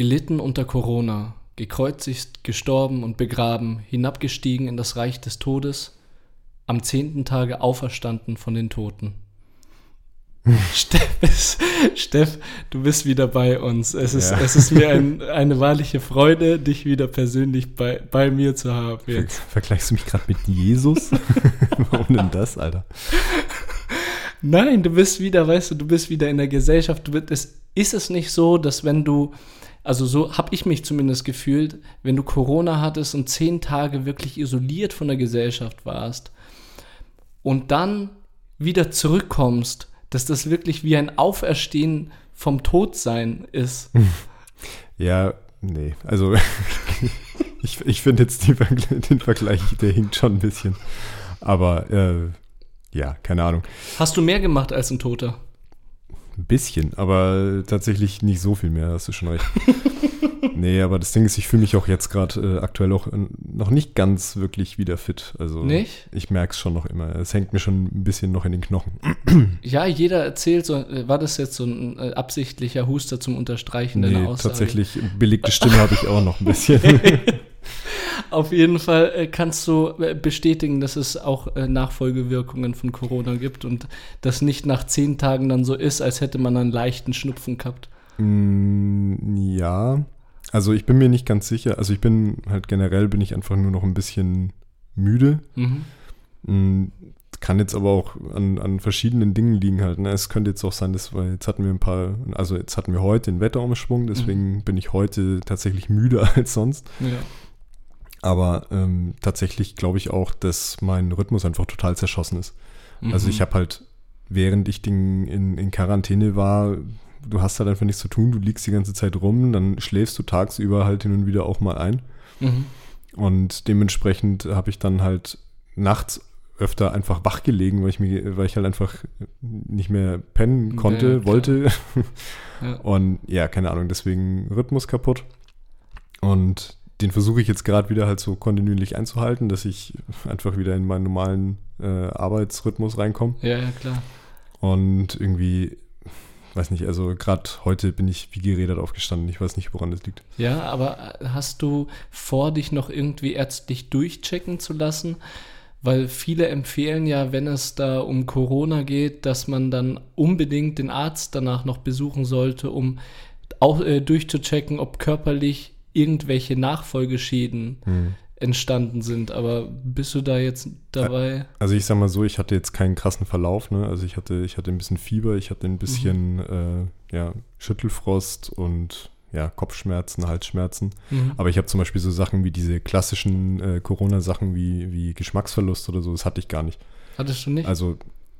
gelitten unter Corona, gekreuzigt, gestorben und begraben, hinabgestiegen in das Reich des Todes, am zehnten Tage auferstanden von den Toten. Steff, Steff, du bist wieder bei uns. Es ist, ja. es ist mir ein, eine wahrliche Freude, dich wieder persönlich bei, bei mir zu haben. Jetzt. Vergleichst du mich gerade mit Jesus? Warum denn das, Alter? Nein, du bist wieder, weißt du, du bist wieder in der Gesellschaft. Du bist, es, ist es nicht so, dass wenn du also so habe ich mich zumindest gefühlt, wenn du Corona hattest und zehn Tage wirklich isoliert von der Gesellschaft warst und dann wieder zurückkommst, dass das wirklich wie ein Auferstehen vom Todsein ist. Ja, nee, also ich, ich finde jetzt die, den Vergleich, der hinkt schon ein bisschen. Aber äh, ja, keine Ahnung. Hast du mehr gemacht als ein Toter? Ein bisschen, aber tatsächlich nicht so viel mehr, hast du schon recht. nee, aber das Ding ist, ich fühle mich auch jetzt gerade äh, aktuell auch äh, noch nicht ganz wirklich wieder fit. Also nicht? ich merke es schon noch immer. Es hängt mir schon ein bisschen noch in den Knochen. ja, jeder erzählt so, äh, war das jetzt so ein äh, absichtlicher Huster zum Unterstreichen nee, deiner Aussage? tatsächlich, belegte Stimme habe ich auch noch ein bisschen. Auf jeden Fall äh, kannst du äh, bestätigen, dass es auch äh, Nachfolgewirkungen von Corona gibt und das nicht nach zehn Tagen dann so ist, als hätte man einen leichten Schnupfen gehabt. Mm, ja, also ich bin mir nicht ganz sicher. Also ich bin halt generell bin ich einfach nur noch ein bisschen müde. Mhm. Mm, kann jetzt aber auch an, an verschiedenen Dingen liegen halt. Ne? Es könnte jetzt auch sein, dass wir, jetzt hatten wir ein paar, also jetzt hatten wir heute den Wetterumschwung, deswegen mhm. bin ich heute tatsächlich müder als sonst. Ja. Aber ähm, tatsächlich glaube ich auch, dass mein Rhythmus einfach total zerschossen ist. Mhm. Also ich habe halt, während ich den, in, in Quarantäne war, du hast halt einfach nichts zu tun, du liegst die ganze Zeit rum, dann schläfst du tagsüber halt hin und wieder auch mal ein. Mhm. Und dementsprechend habe ich dann halt nachts öfter einfach wach gelegen, weil ich mir, weil ich halt einfach nicht mehr pennen konnte, ja, wollte. Ja. Und ja, keine Ahnung, deswegen Rhythmus kaputt. Und den versuche ich jetzt gerade wieder halt so kontinuierlich einzuhalten, dass ich einfach wieder in meinen normalen äh, Arbeitsrhythmus reinkomme. Ja, ja, klar. Und irgendwie, weiß nicht, also gerade heute bin ich wie geredet aufgestanden. Ich weiß nicht, woran das liegt. Ja, aber hast du vor, dich noch irgendwie ärztlich durchchecken zu lassen? Weil viele empfehlen ja, wenn es da um Corona geht, dass man dann unbedingt den Arzt danach noch besuchen sollte, um auch äh, durchzuchecken, ob körperlich irgendwelche Nachfolgeschäden hm. entstanden sind. Aber bist du da jetzt dabei? Also ich sag mal so, ich hatte jetzt keinen krassen Verlauf. Ne? Also ich hatte, ich hatte ein bisschen Fieber, ich hatte ein bisschen mhm. äh, ja, Schüttelfrost und ja, Kopfschmerzen, Halsschmerzen. Mhm. Aber ich habe zum Beispiel so Sachen wie diese klassischen äh, Corona-Sachen wie, wie Geschmacksverlust oder so, das hatte ich gar nicht. Hattest du nicht? Also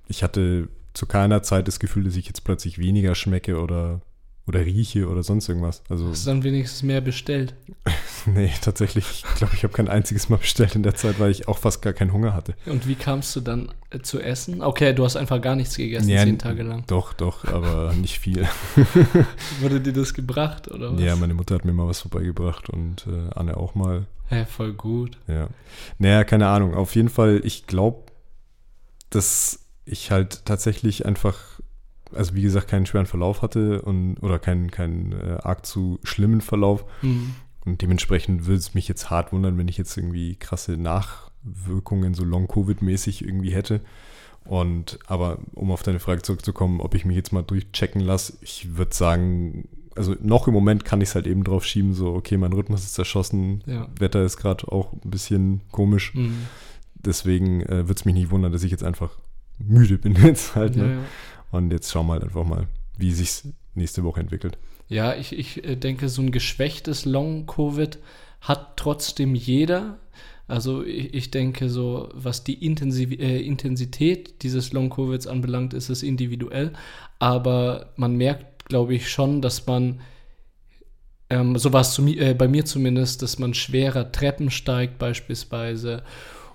ich hatte zu keiner Zeit das Gefühl, dass ich jetzt plötzlich weniger schmecke oder oder rieche oder sonst irgendwas. Also, Hast du dann wenigstens mehr bestellt? nee, tatsächlich. Ich glaube, ich habe kein einziges Mal bestellt in der Zeit, weil ich auch fast gar keinen Hunger hatte. Und wie kamst du dann äh, zu essen? Okay, du hast einfach gar nichts gegessen, ja, zehn Tage lang. Doch, doch, aber nicht viel. Wurde dir das gebracht oder was? Ja, meine Mutter hat mir mal was vorbeigebracht und äh, Anne auch mal. Ja, voll gut. Ja. Naja, keine Ahnung. Auf jeden Fall, ich glaube, dass ich halt tatsächlich einfach also wie gesagt, keinen schweren Verlauf hatte und oder keinen, keinen äh, arg zu schlimmen Verlauf. Mhm. Und dementsprechend würde es mich jetzt hart wundern, wenn ich jetzt irgendwie krasse Nachwirkungen, so Long-Covid-mäßig irgendwie hätte. Und aber um auf deine Frage zurückzukommen, ob ich mich jetzt mal durchchecken lasse, ich würde sagen, also noch im Moment kann ich es halt eben drauf schieben, so, okay, mein Rhythmus ist zerschossen, ja. Wetter ist gerade auch ein bisschen komisch. Mhm. Deswegen äh, würde es mich nicht wundern, dass ich jetzt einfach müde bin jetzt halt. Ne? Ja, ja. Und jetzt schauen wir halt einfach mal, wie sich nächste Woche entwickelt. Ja, ich, ich äh, denke, so ein geschwächtes Long-Covid hat trotzdem jeder. Also ich, ich denke, so was die Intensiv äh, Intensität dieses Long-Covids anbelangt, ist es individuell. Aber man merkt, glaube ich, schon, dass man, ähm, so war es äh, bei mir zumindest, dass man schwerer Treppen steigt beispielsweise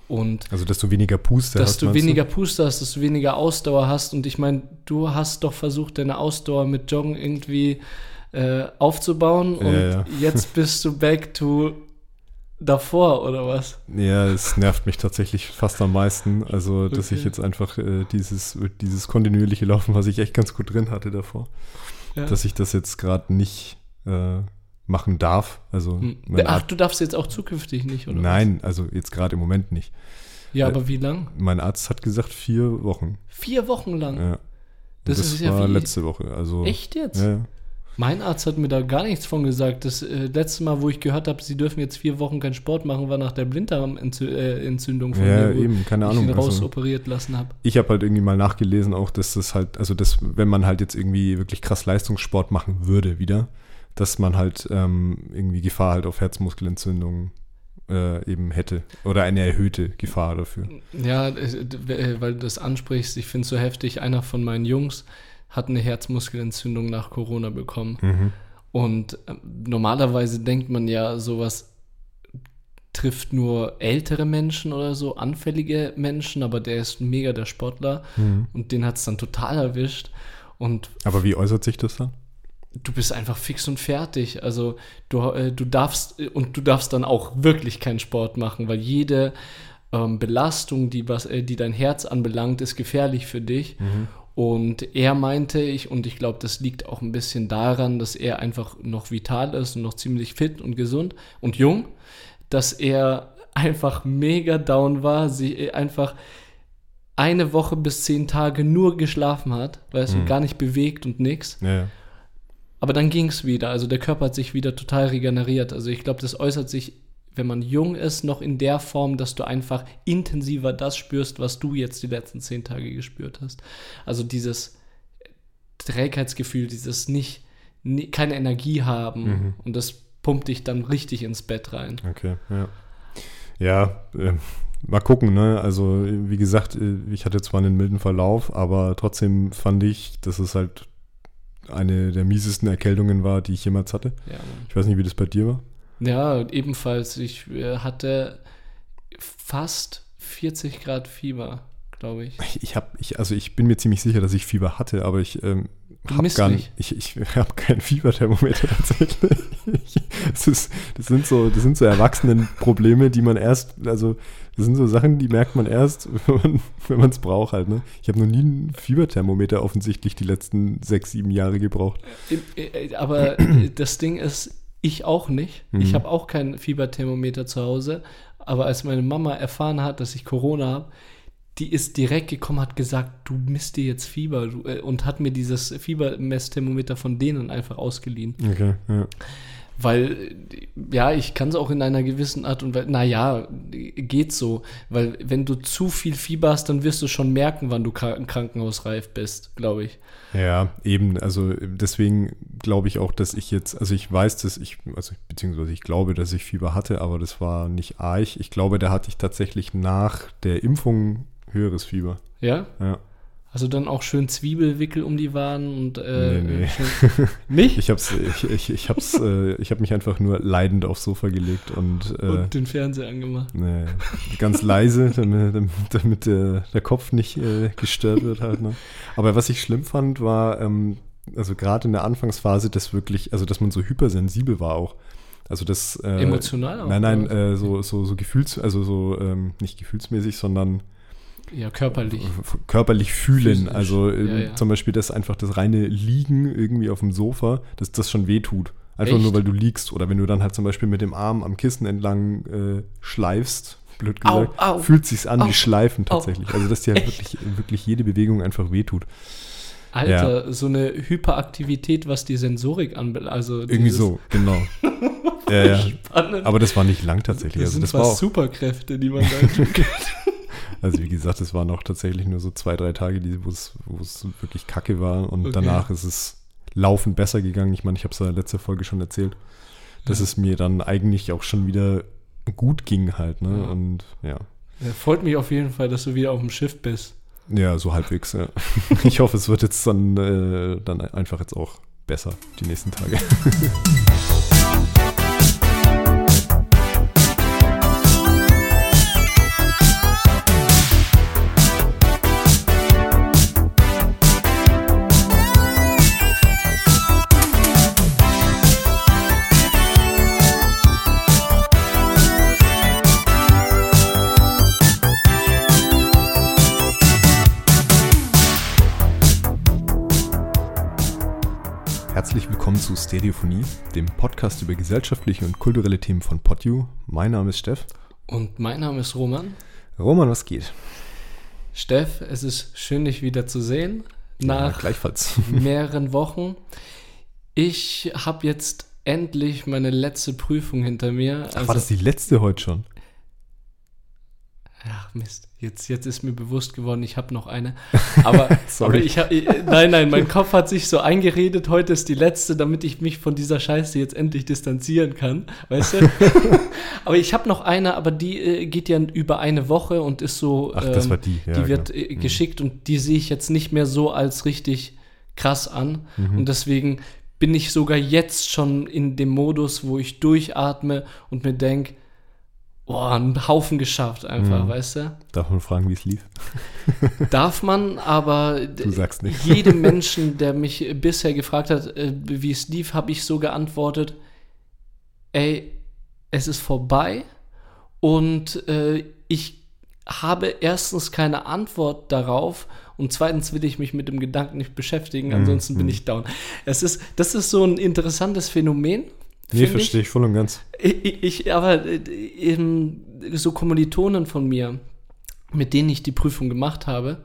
und also, dass du weniger Puste dass hast. Dass du weniger du? Puste hast, dass du weniger Ausdauer hast. Und ich meine, du hast doch versucht, deine Ausdauer mit Joggen irgendwie äh, aufzubauen. Und ja, ja. jetzt bist du back to davor, oder was? Ja, es nervt mich tatsächlich fast am meisten. Also, dass okay. ich jetzt einfach äh, dieses, dieses kontinuierliche Laufen, was ich echt ganz gut drin hatte davor, ja. dass ich das jetzt gerade nicht. Äh, machen darf. Also Hm. Ach, du darfst jetzt auch zukünftig nicht, oder? nein, also jetzt gerade im Moment nicht. Ja, Äh, aber wie lang? Mein Arzt hat gesagt vier Wochen. Vier Wochen lang. Ja. Das das ist ja war wie- letzte Woche. Also Echt jetzt? Ja, ja. Mein Arzt hat mir da gar nichts von gesagt. Das äh, letzte Mal, wo ich gehört habe, sie dürfen jetzt vier Wochen keinen Sport machen, war nach der Blinddarmentzündung von ja, mir, eben, keine ich Ahnung. ihn Also, rausoperiert lassen habe. ich habe halt irgendwie mal nachgelesen, auch dass das halt, also dass, wenn man halt jetzt irgendwie wirklich krass Leistungssport machen würde wieder, dass man halt ähm, irgendwie Gefahr halt auf Herzmuskelentzündung äh, eben hätte. Oder eine erhöhte Gefahr dafür. Ja, äh, weil du das ansprichst, ich finde es so heftig. Einer von meinen Jungs hat eine Herzmuskelentzündung nach Corona bekommen. Mhm. Und äh, normalerweise denkt man ja, sowas trifft nur ältere Menschen oder so, anfällige Menschen, aber der ist mega der Sportler Mhm. und den hat es dann total erwischt. Und Aber wie äußert sich das dann? Du bist einfach fix und fertig. Also du, äh, du darfst äh, und du darfst dann auch wirklich keinen Sport machen, weil jede ähm, Belastung, die was, äh, die dein Herz anbelangt, ist gefährlich für dich. Und er meinte ich, und ich glaube, das liegt auch ein bisschen daran, dass er einfach noch vital ist und noch ziemlich fit und gesund und jung, dass er einfach mega down war, sie äh, einfach eine Woche bis zehn Tage nur geschlafen hat, weißt du, gar nicht bewegt und nix. Ja, ja. Aber dann ging es wieder. Also der Körper hat sich wieder total regeneriert. Also ich glaube, das äußert sich, wenn man jung ist, noch in der Form, dass du einfach intensiver das spürst, was du jetzt die letzten zehn Tage gespürt hast. Also dieses Trägheitsgefühl, dieses nicht, ni- keine Energie haben und das pumpt dich dann richtig ins Bett rein. Okay, ja. Ja, äh, mal gucken, ne? Also, wie gesagt, äh, ich hatte zwar einen milden Verlauf, aber trotzdem fand ich, dass es halt eine der miesesten Erkältungen war, die ich jemals hatte. Ja. Ich weiß nicht, wie das bei dir war. ja ebenfalls. Ich äh, hatte fast 40 Grad Fieber, glaube ich. Ich habe, ich, also ich bin mir ziemlich sicher, dass ich Fieber hatte, aber ich ähm, Du misst gar nicht. ich, ich habe kein Fieberthermometer tatsächlich. das, ist, das sind so, das sind so Erwachsenenprobleme, die man erst, also das sind so Sachen, die merkt man erst, wenn man es braucht halt. Ne? Ich habe noch nie ein Fieberthermometer offensichtlich die letzten sechs, sieben Jahre gebraucht. Äh, äh, Aber das Ding ist, ich auch nicht. Ich Mhm. habe auch kein Fieberthermometer zu Hause. Aber als meine Mama erfahren hat, dass ich Corona habe, die ist direkt gekommen, hat gesagt, du misst dir jetzt Fieber du, äh, und hat mir dieses Fiebermessthermometer von denen einfach ausgeliehen. Okay, ja. Weil, ja, ich kann es auch in einer gewissen Art und Weise, naja, geht so. Weil wenn du zu viel Fieber hast, dann wirst du schon merken, wann du krank krankenhausreif bist, glaube ich. Ja, eben, also deswegen glaube ich auch, dass ich jetzt, also ich weiß, dass ich, also beziehungsweise ich glaube, dass ich Fieber hatte, aber das war nicht arg. Ich glaube, da hatte ich tatsächlich nach der Impfung höheres Fieber. Ja? Ja. Also dann auch schön Zwiebelwickel um die Waden und äh, Nee, nee. nicht? Ich hab's, ich, ich, ich hab's, äh, ich habe mich einfach nur leidend aufs Sofa gelegt und, äh, und den Fernseher angemacht. nee, ganz leise, damit, damit, damit der, der Kopf nicht äh, gestört wird halt. Ne? Aber was ich schlimm fand, war, ähm, also gerade in der Anfangsphase, dass wirklich, also dass man so hypersensibel war auch. Also das äh, Emotional auch, Nein, nein, äh, so, so, so gefühls, also so ähm, nicht gefühlsmäßig, sondern Ja, körperlich. f- körperlich fühlen. Physisch. Also ähm, Ja, ja. zum Beispiel das einfach das reine Liegen irgendwie auf dem Sofa, dass das schon wehtut. Einfach Echt? nur, weil du liegst. Oder wenn du dann halt zum Beispiel mit dem Arm am Kissen entlang äh, schleifst, blöd Au, gesagt, au, fühlt sich's an au, wie Schleifen au. tatsächlich. Also dass dir halt wirklich, wirklich jede Bewegung einfach wehtut. Alter, so eine Hyperaktivität, was die Sensorik anbelangt. Also Irgendwie so, genau. ja, ja. Spannend. Aber das war nicht lang tatsächlich. das Also sind das war fast auch, Superkräfte, die man da entwickelt. Also wie gesagt, es waren auch tatsächlich nur so zwei, drei Tage, die- wo es wo es wirklich kacke war. Und Okay. danach ist es laufend besser gegangen. Ich meine, ich habe es ja letzte Folge schon erzählt, dass Ja. es mir dann eigentlich auch schon wieder gut ging halt. Ne? Ja. Und ja. Ja, freut mich auf jeden Fall, dass du wieder auf dem Schiff bist. Ja, so halbwegs. Ja. Ich hoffe, es wird jetzt dann, äh, dann einfach jetzt auch besser die nächsten Tage. Stereophonie, dem Podcast über gesellschaftliche und kulturelle Themen von PodU. Mein Name ist Steff. Und mein Name ist Roman. Roman, was geht? Steff, es ist schön, dich wieder zu sehen. Nach ja, mehreren Wochen. Ich habe jetzt endlich meine letzte Prüfung hinter mir. Also, Ach, war das die letzte heute schon? Ach Mist, jetzt, jetzt ist mir bewusst geworden, ich habe noch eine. Aber, aber ich habe, nein, nein, mein Kopf hat sich so eingeredet, heute ist die letzte, damit ich mich von dieser Scheiße jetzt endlich distanzieren kann, weißt du? aber ich habe noch eine, aber die äh, geht ja über eine Woche und ist so, Ach, das ähm, war die, ja, die wird genau. äh, geschickt mhm. und die sehe ich jetzt nicht mehr so als richtig krass an mhm. und deswegen bin ich sogar jetzt schon in dem Modus, wo ich durchatme und mir denke, boah, einen Haufen geschafft einfach, mhm. weißt du? Darf man fragen, wie es lief? Darf man, aber du sagst nicht. jedem Menschen, der mich bisher gefragt hat, äh, wie es lief, habe ich so geantwortet, ey, es ist vorbei und äh, ich habe erstens keine Antwort darauf und zweitens will ich mich mit dem Gedanken nicht beschäftigen, mhm, ansonsten mm, bin ich down. Es ist, das ist so ein interessantes Phänomen, Nee, verstehe ich voll und ganz. Ich, ich aber eben äh, so Kommilitonen von mir, mit denen ich die Prüfung gemacht habe,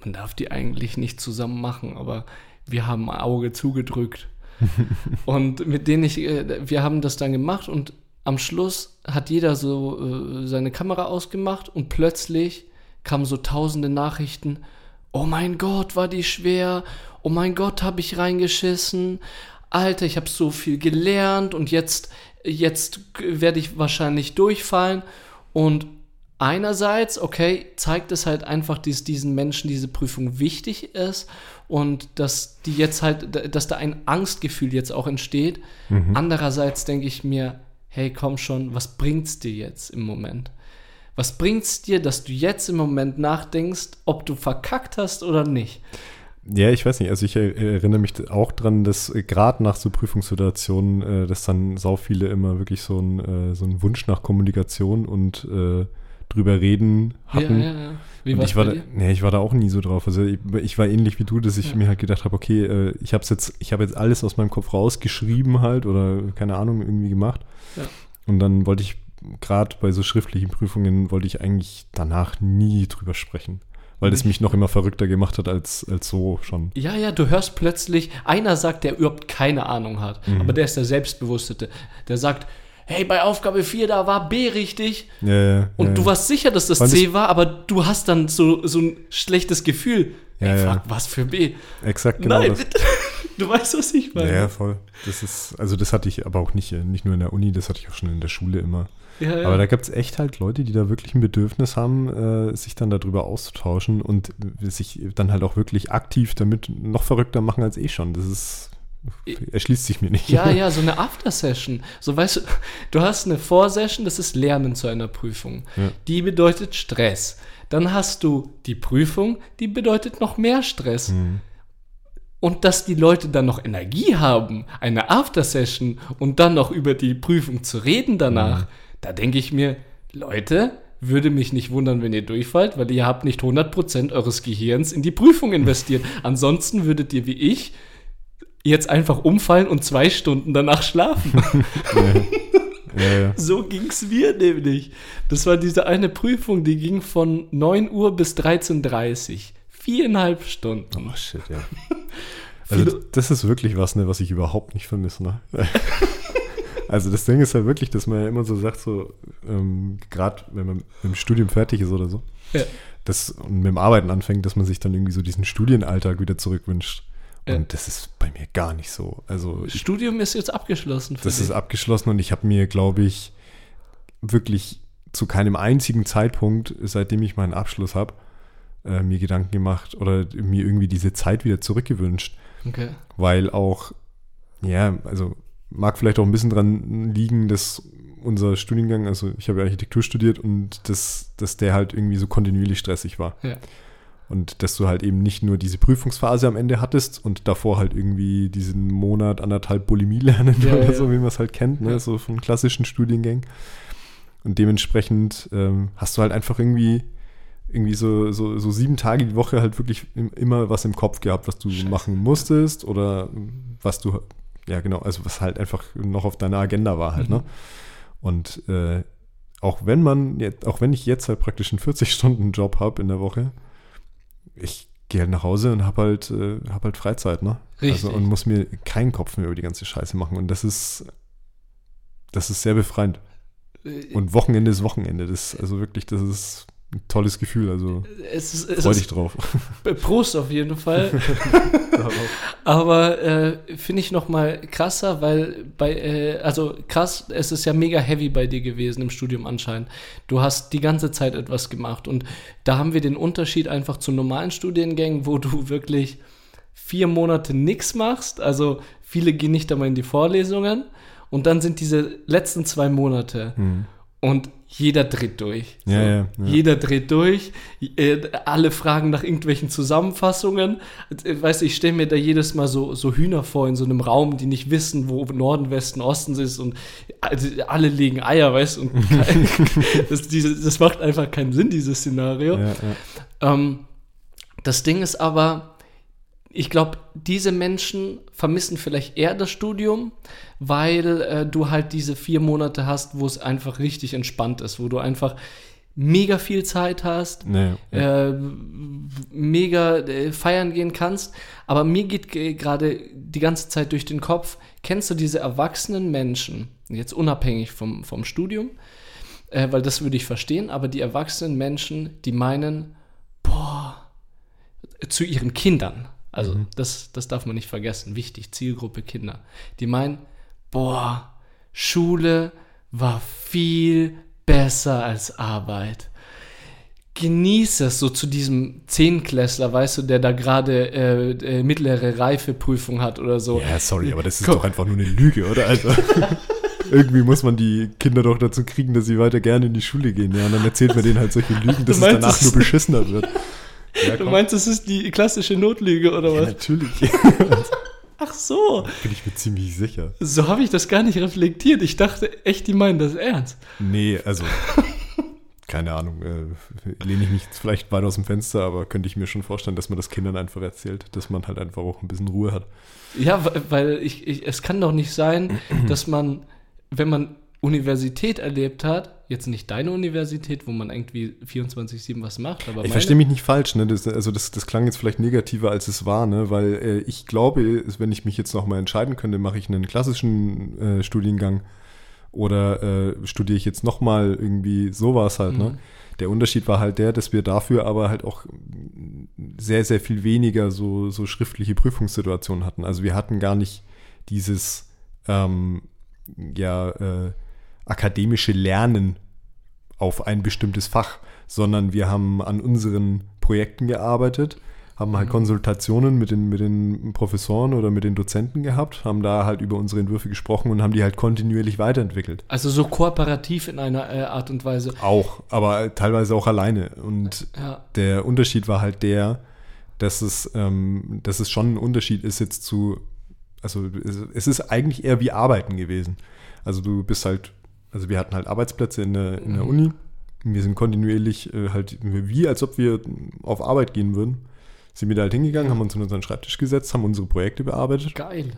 man darf die eigentlich nicht zusammen machen, aber wir haben ein Auge zugedrückt. und mit denen ich, äh, wir haben das dann gemacht und am Schluss hat jeder so äh, seine Kamera ausgemacht und plötzlich kamen so tausende Nachrichten. Oh mein Gott, war die schwer. Oh mein Gott, habe ich reingeschissen. Alter, ich habe so viel gelernt und jetzt, jetzt werde ich wahrscheinlich durchfallen. Und einerseits, okay, zeigt es halt einfach, dass diesen Menschen diese Prüfung wichtig ist und dass die jetzt halt, dass da ein Angstgefühl jetzt auch entsteht. Mhm. Andererseits denke ich mir, hey, komm schon, was bringt's dir jetzt im Moment? Was bringt's dir, dass du jetzt im Moment nachdenkst, ob du verkackt hast oder nicht? Ja, ich weiß nicht. Also ich erinnere mich auch dran, dass gerade nach so Prüfungssituationen, äh, dass dann sau viele immer wirklich so, ein, äh, so einen Wunsch nach Kommunikation und äh, drüber reden hatten. Ja, ja, ja. Wie und ich war, da, nee, ich war da auch nie so drauf. Also ich, ich war ähnlich wie du, dass ich ja. mir halt gedacht habe, okay, äh, ich habe jetzt, ich habe jetzt alles aus meinem Kopf rausgeschrieben halt oder keine Ahnung irgendwie gemacht. Ja. Und dann wollte ich gerade bei so schriftlichen Prüfungen wollte ich eigentlich danach nie drüber sprechen weil das mich noch immer verrückter gemacht hat als, als so schon. Ja, ja, du hörst plötzlich, einer sagt, der überhaupt keine Ahnung hat, mhm. aber der ist der Selbstbewusste, der sagt, hey, bei Aufgabe 4, da war B richtig. Ja, ja, und ja, du warst sicher, dass das C war, aber du hast dann so, so ein schlechtes Gefühl. Ja, hey, fuck, was für B? Exakt, genau. Nein, das. du weißt, was ich meine. Ja, voll. Das ist, also das hatte ich aber auch nicht, nicht nur in der Uni, das hatte ich auch schon in der Schule immer. Ja, ja. Aber da gibt es echt halt Leute, die da wirklich ein Bedürfnis haben, äh, sich dann darüber auszutauschen und sich dann halt auch wirklich aktiv damit noch verrückter machen als eh schon. Das ist erschließt sich mir nicht. Ja, ja, so eine After-Session. So weißt du, du hast eine Vorsession, das ist Lernen zu einer Prüfung. Ja. Die bedeutet Stress. Dann hast du die Prüfung, die bedeutet noch mehr Stress. Mhm. Und dass die Leute dann noch Energie haben, eine After-Session und dann noch über die Prüfung zu reden danach. Mhm da denke ich mir, Leute, würde mich nicht wundern, wenn ihr durchfallt, weil ihr habt nicht 100% eures Gehirns in die Prüfung investiert. Ansonsten würdet ihr wie ich jetzt einfach umfallen und zwei Stunden danach schlafen. ja. Ja, ja. So ging es mir nämlich. Das war diese eine Prüfung, die ging von 9 Uhr bis 13.30 Uhr. Viereinhalb Stunden. Oh shit, ja. Also das ist wirklich was, ne, was ich überhaupt nicht vermisse. Ne? Also das Ding ist ja wirklich, dass man ja immer so sagt, so ähm, gerade wenn man mit dem Studium fertig ist oder so, ja. das, und mit dem Arbeiten anfängt, dass man sich dann irgendwie so diesen Studienalltag wieder zurückwünscht. Und ja. das ist bei mir gar nicht so. Also Studium ist jetzt abgeschlossen. Für das dich. ist abgeschlossen und ich habe mir, glaube ich, wirklich zu keinem einzigen Zeitpunkt, seitdem ich meinen Abschluss habe, äh, mir Gedanken gemacht oder mir irgendwie diese Zeit wieder zurückgewünscht. Okay. Weil auch, ja, also mag vielleicht auch ein bisschen dran liegen, dass unser Studiengang, also ich habe ja Architektur studiert und dass, dass der halt irgendwie so kontinuierlich stressig war. Ja. Und dass du halt eben nicht nur diese Prüfungsphase am Ende hattest und davor halt irgendwie diesen Monat, anderthalb Bulimie lernen ja, oder ja. so, wie man es halt kennt, ne? so von klassischen Studiengängen. Und dementsprechend ähm, hast du halt einfach irgendwie irgendwie so, so, so sieben Tage die Woche halt wirklich immer was im Kopf gehabt, was du Scheiße. machen musstest oder was du ja genau, also was halt einfach noch auf deiner Agenda war halt, ne? mhm. ne? Und äh, auch wenn man jetzt, auch wenn ich jetzt halt praktisch einen 40-Stunden-Job habe in der Woche, ich gehe halt nach Hause und habe halt, äh, hab halt Freizeit, ne? Richtig. Also, und muss mir keinen Kopf mehr über die ganze Scheiße machen. Und das ist, das ist sehr befreiend. Äh, und Wochenende ist Wochenende. Das also wirklich, das ist ein tolles Gefühl. Also es ist, es freu dich drauf. Prost auf jeden Fall. Aber äh, finde ich noch mal krasser, weil bei, äh, also krass, es ist ja mega heavy bei dir gewesen im Studium anscheinend. Du hast die ganze Zeit etwas gemacht und da haben wir den Unterschied einfach zu normalen Studiengängen, wo du wirklich vier Monate nichts machst. Also viele gehen nicht einmal in die Vorlesungen und dann sind diese letzten zwei Monate. Mhm. Und jeder dreht durch. So. Ja, ja. Jeder dreht durch. Äh, alle fragen nach irgendwelchen Zusammenfassungen. Äh, weißt du, ich stelle mir da jedes Mal so, so Hühner vor in so einem Raum, die nicht wissen, wo Norden, Westen, Osten ist. Und also alle legen Eier, weißt du. Und das, das macht einfach keinen Sinn, dieses Szenario. Ähm, das Ding ist aber, ich glaube, diese Menschen vermissen vielleicht eher das Studium, weil äh, du halt diese vier Monate hast, wo es einfach richtig entspannt ist, wo du einfach mega viel Zeit hast, nee, ja. äh, mega äh, feiern gehen kannst. Aber mir geht gerade die ganze Zeit durch den Kopf, kennst du diese erwachsenen Menschen, jetzt unabhängig vom, vom Studium, äh, weil das würde ich verstehen, aber die erwachsenen Menschen, die meinen, boah, zu ihren Kindern, also mhm. das, das darf man nicht vergessen. Wichtig, Zielgruppe Kinder. Die meinen, boah, Schule war viel besser als Arbeit. Genieß es so zu diesem Zehnklässler, weißt du, der da gerade äh, äh, mittlere Reifeprüfung hat oder so. Ja, sorry, aber das ist Komm. doch einfach nur eine Lüge, oder? Also, irgendwie muss man die Kinder doch dazu kriegen, dass sie weiter gerne in die Schule gehen. Ja, und dann erzählt man denen halt solche Lügen, dass es danach nur beschissener wird. Ja, du meinst, das ist die klassische Notlüge oder was? Ja, natürlich. Ach so. Bin ich mir ziemlich sicher. So habe ich das gar nicht reflektiert. Ich dachte echt, die meinen das ernst. Nee, also. keine Ahnung, äh, lehne ich mich vielleicht weit aus dem Fenster, aber könnte ich mir schon vorstellen, dass man das Kindern einfach erzählt, dass man halt einfach auch ein bisschen Ruhe hat. Ja, weil ich, ich es kann doch nicht sein, dass man, wenn man Universität erlebt hat, jetzt nicht deine Universität, wo man irgendwie 24-7 was macht, aber. Ich verstehe mich nicht falsch, ne? Das, also das, das klang jetzt vielleicht negativer, als es war, ne? Weil äh, ich glaube, wenn ich mich jetzt nochmal entscheiden könnte, mache ich einen klassischen äh, Studiengang oder äh, studiere ich jetzt nochmal irgendwie sowas halt, ne? mhm. ne? Der Unterschied war halt der, dass wir dafür aber halt auch sehr, sehr viel weniger so, so schriftliche Prüfungssituationen hatten. Also wir hatten gar nicht dieses, ähm, ja, äh, akademische Lernen auf ein bestimmtes Fach, sondern wir haben an unseren Projekten gearbeitet, haben halt mhm. Konsultationen mit den, mit den Professoren oder mit den Dozenten gehabt, haben da halt über unsere Entwürfe gesprochen und haben die halt kontinuierlich weiterentwickelt. Also so kooperativ in einer äh, Art und Weise. Auch, aber teilweise auch alleine. Und ja. der Unterschied war halt der, dass es, ähm, dass es schon ein Unterschied ist jetzt zu, also es ist eigentlich eher wie Arbeiten gewesen. Also du bist halt also wir hatten halt Arbeitsplätze in der, in der mhm. Uni. Wir sind kontinuierlich äh, halt wie, als ob wir auf Arbeit gehen würden. Sind wir da halt hingegangen, haben uns in unseren Schreibtisch gesetzt, haben unsere Projekte bearbeitet. Geil.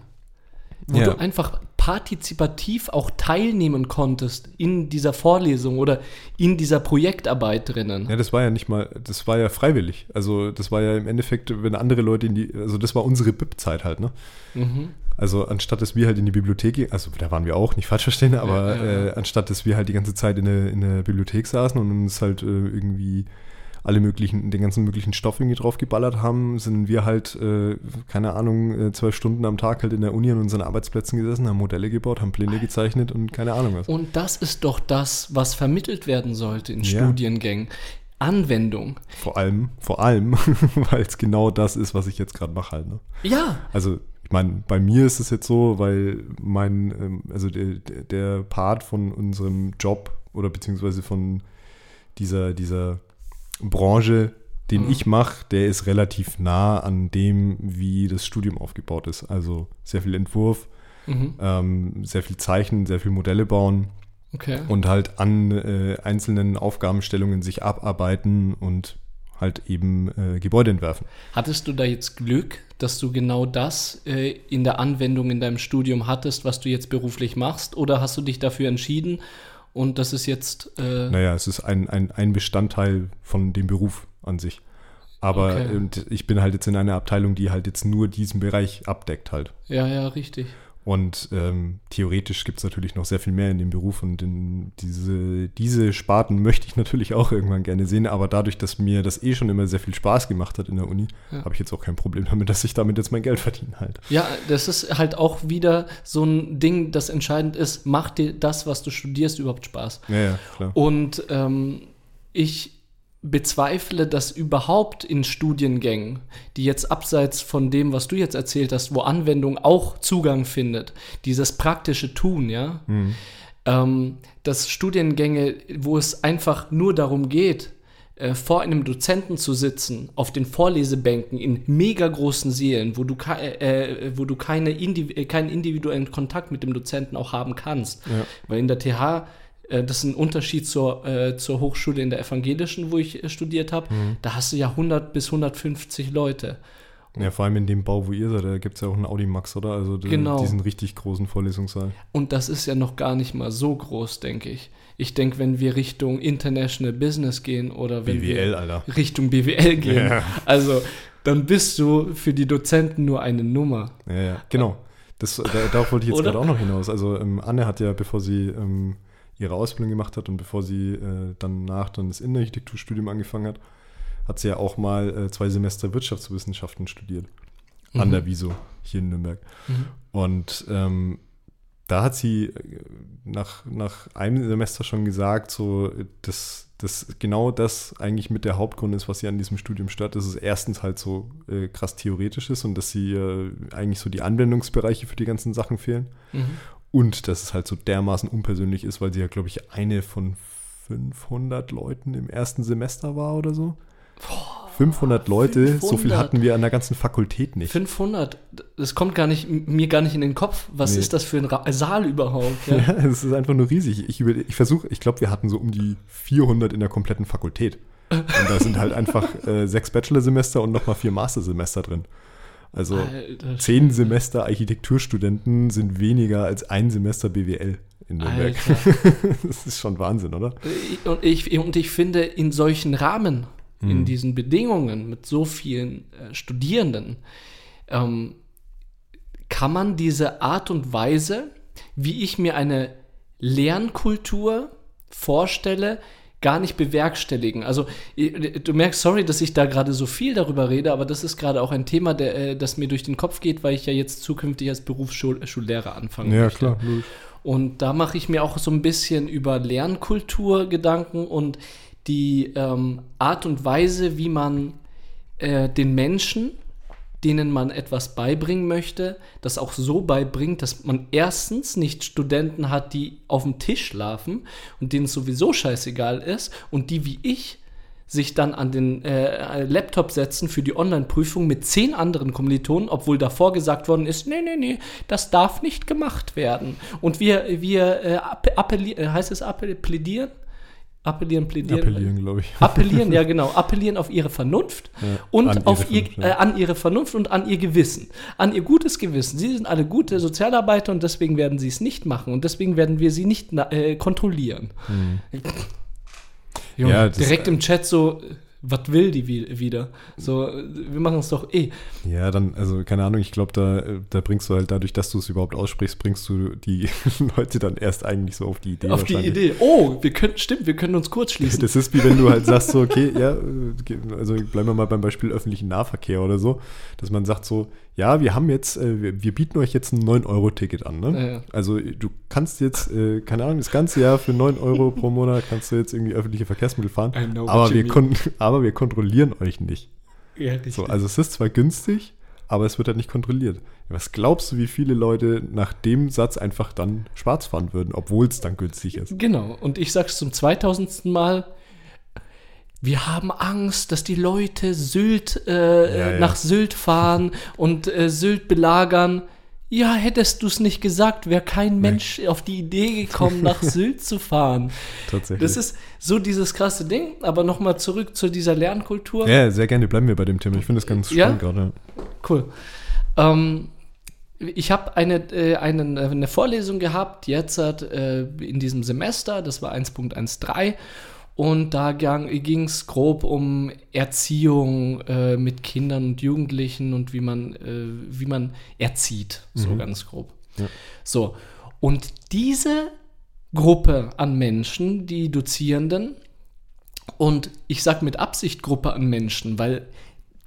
Wo ja. du einfach partizipativ auch teilnehmen konntest in dieser Vorlesung oder in dieser Projektarbeit drinnen. Ja, das war ja nicht mal, das war ja freiwillig. Also das war ja im Endeffekt, wenn andere Leute in die, also das war unsere BIP-Zeit halt, ne? Mhm. Also anstatt dass wir halt in die Bibliothek gehen, also da waren wir auch, nicht falsch verstehen, aber ja, ja, ja. Äh, anstatt dass wir halt die ganze Zeit in der, in der Bibliothek saßen und uns halt äh, irgendwie alle möglichen, den ganzen möglichen Stoff irgendwie drauf geballert haben, sind wir halt, äh, keine Ahnung, äh, zwölf Stunden am Tag halt in der Uni an unseren Arbeitsplätzen gesessen, haben Modelle gebaut, haben Pläne gezeichnet und keine Ahnung was. Und das ist doch das, was vermittelt werden sollte in Studiengängen. Anwendung. Vor allem, vor allem, weil es genau das ist, was ich jetzt gerade mache halt. Ne? Ja. Also ich meine, bei mir ist es jetzt so, weil mein, ähm, also der, der Part von unserem Job oder beziehungsweise von dieser, dieser Branche, den mhm. ich mache, der ist relativ nah an dem, wie das Studium aufgebaut ist. Also sehr viel Entwurf, mhm. ähm, sehr viel Zeichnen, sehr viel Modelle bauen. Okay. Und halt an äh, einzelnen Aufgabenstellungen sich abarbeiten und halt eben äh, Gebäude entwerfen. Hattest du da jetzt Glück, dass du genau das äh, in der Anwendung in deinem Studium hattest, was du jetzt beruflich machst? Oder hast du dich dafür entschieden und das ist jetzt. Äh naja, es ist ein, ein, ein Bestandteil von dem Beruf an sich. Aber okay. ich bin halt jetzt in einer Abteilung, die halt jetzt nur diesen Bereich abdeckt halt. Ja, ja, richtig. Und ähm, theoretisch gibt es natürlich noch sehr viel mehr in dem Beruf und diese, diese Sparten möchte ich natürlich auch irgendwann gerne sehen, aber dadurch, dass mir das eh schon immer sehr viel Spaß gemacht hat in der Uni, ja. habe ich jetzt auch kein Problem damit, dass ich damit jetzt mein Geld verdiene halt. Ja, das ist halt auch wieder so ein Ding, das entscheidend ist, macht dir das, was du studierst, überhaupt Spaß? Ja, ja, klar. Und ähm, ich bezweifle, dass überhaupt in Studiengängen, die jetzt abseits von dem, was du jetzt erzählt hast, wo Anwendung auch Zugang findet, dieses praktische Tun, ja, mhm. ähm, dass Studiengänge, wo es einfach nur darum geht, äh, vor einem Dozenten zu sitzen, auf den Vorlesebänken in mega großen Seelen, wo du, äh, äh, wo du keine Indiv keinen individuellen Kontakt mit dem Dozenten auch haben kannst. Ja. Weil in der TH äh, das ist ein Unterschied zur, äh, zur Hochschule in der evangelischen, wo ich äh, studiert habe. Mhm. Da hast du ja 100 bis 150 Leute. Ja, vor allem in dem Bau, wo ihr seid, da gibt es ja auch einen Audi Max, oder? Also genau. diesen richtig großen Vorlesungssaal. Und das ist ja noch gar nicht mal so groß, denke ich. Ich denke, wenn wir Richtung International Business gehen oder wenn BWL, wir Alter. Richtung BWL gehen, ja. also dann bist du für die Dozenten nur eine Nummer. Ja, ja, genau. Das, da, darauf wollte ich jetzt gerade auch noch hinaus. Also ähm, Anne hat ja, bevor sie ähm, ihre Ausbildung gemacht hat und bevor sie äh, danach dann das Innenarchitekturstudium angefangen hat, hat sie ja auch mal äh, zwei Semester Wirtschaftswissenschaften studiert. Mhm. An der Wieso hier in Nürnberg. Mhm. Und ähm, da hat sie äh, nach, nach einem Semester schon gesagt, so, dass, dass genau das eigentlich mit der Hauptgrund ist, was sie an diesem Studium stört, dass es erstens halt so äh, krass theoretisch ist und dass sie äh, eigentlich so die Anwendungsbereiche für die ganzen Sachen fehlen. Mhm. Und dass es halt so dermaßen unpersönlich ist, weil sie ja, glaube ich, eine von 500 Leuten im ersten Semester war oder so. Boah, 500 Leute, 500. so viel hatten wir an der ganzen Fakultät nicht. 500, das kommt gar nicht, mir gar nicht in den Kopf. Was nee. ist das für ein Ra Saal überhaupt? Ja, ja es ist einfach nur riesig. Ich, ich versuche, ich glaube, wir hatten so um die 400 in der kompletten Fakultät. Und da sind halt einfach äh, sechs Bachelorsemester und nochmal vier Mastersemester drin. Also Alter, zehn Semester Architekturstudenten sind weniger als ein Semester BWL in Nürnberg. das ist schon Wahnsinn, oder? Und ich, und ich finde, in solchen Rahmen, hm. in diesen Bedingungen mit so vielen äh, Studierenden, ähm, kann man diese Art und Weise, wie ich mir eine Lernkultur vorstelle, gar nicht bewerkstelligen. Also du merkst, sorry, dass ich da gerade so viel darüber rede, aber das ist gerade auch ein Thema, der, äh, das mir durch den Kopf geht, weil ich ja jetzt zukünftig als Berufsschullehrer anfangen ja, möchte. Ja, klar. Logisch. Und da mache ich mir auch so ein bisschen über Lernkultur Gedanken und die ähm, Art und Weise, wie man äh, den Menschen denen man etwas beibringen möchte, das auch so beibringt, dass man erstens nicht Studenten hat, die auf dem Tisch schlafen und denen es sowieso scheißegal ist und die wie ich sich dann an den äh, Laptop setzen für die Online-Prüfung mit zehn anderen Kommilitonen, obwohl davor gesagt worden ist, nee, nee, nee, das darf nicht gemacht werden. Und wir, wir äh, appellieren, heißt es appellieren? Appellieren, plädieren. Appellieren, glaube ich. Appellieren, ja genau. Appellieren auf ihre Vernunft ja, und auf ihre ihr, äh, an ihre Vernunft und an ihr Gewissen. An ihr gutes Gewissen. Sie sind alle gute Sozialarbeiter und deswegen werden sie es nicht machen und deswegen werden wir sie nicht äh, kontrollieren. Hm. Junge, ja, direkt im Chat so, was will die wieder? So, wir machen es doch eh. Ja, dann, also keine Ahnung, ich glaube, da, da bringst du halt dadurch, dass du es überhaupt aussprichst, bringst du die Leute dann erst eigentlich so auf die Idee. Auf die Idee. Oh, wir können, stimmt, wir können uns kurz schließen. Das ist wie wenn du halt sagst, so, okay, ja, also bleiben wir mal beim Beispiel öffentlichen Nahverkehr oder so, dass man sagt so, ja, wir haben jetzt, äh, wir, wir, bieten euch jetzt ein 9-Euro-Ticket an. Ne? Ja, ja. Also du kannst jetzt, äh, keine Ahnung, das ganze Jahr für 9 Euro pro Monat kannst du jetzt irgendwie öffentliche Verkehrsmittel fahren, aber wir, aber wir kontrollieren euch nicht. Ja, so, also es ist zwar günstig, aber es wird halt nicht kontrolliert. Was glaubst du, wie viele Leute nach dem Satz einfach dann schwarz fahren würden, obwohl es dann günstig ist? Genau, und ich sag's zum 2000. Mal, wir haben Angst, dass die Leute Sylt äh, ja, ja. nach Sylt fahren und äh, Sylt belagern. ja, hättest du es nicht gesagt, wäre kein Mensch auf die Idee gekommen, nach Sylt zu fahren. Tatsächlich. Das ist so dieses krasse Ding, aber nochmal zurück zu dieser Lernkultur. Ja, sehr gerne bleiben wir bei dem Thema. Ich finde das ganz Ja? spannend gerade. Cool. Ähm, ich habe eine, äh, einen, äh, eine Vorlesung gehabt, jetzt äh, in diesem Semester, das war 1.13. Und da ging es grob um Erziehung äh, mit Kindern und Jugendlichen und wie man, äh, wie man erzieht, so ganz grob. Ja. So, und diese Gruppe an Menschen, die Dozierenden, und ich sage mit Absicht Gruppe an Menschen, weil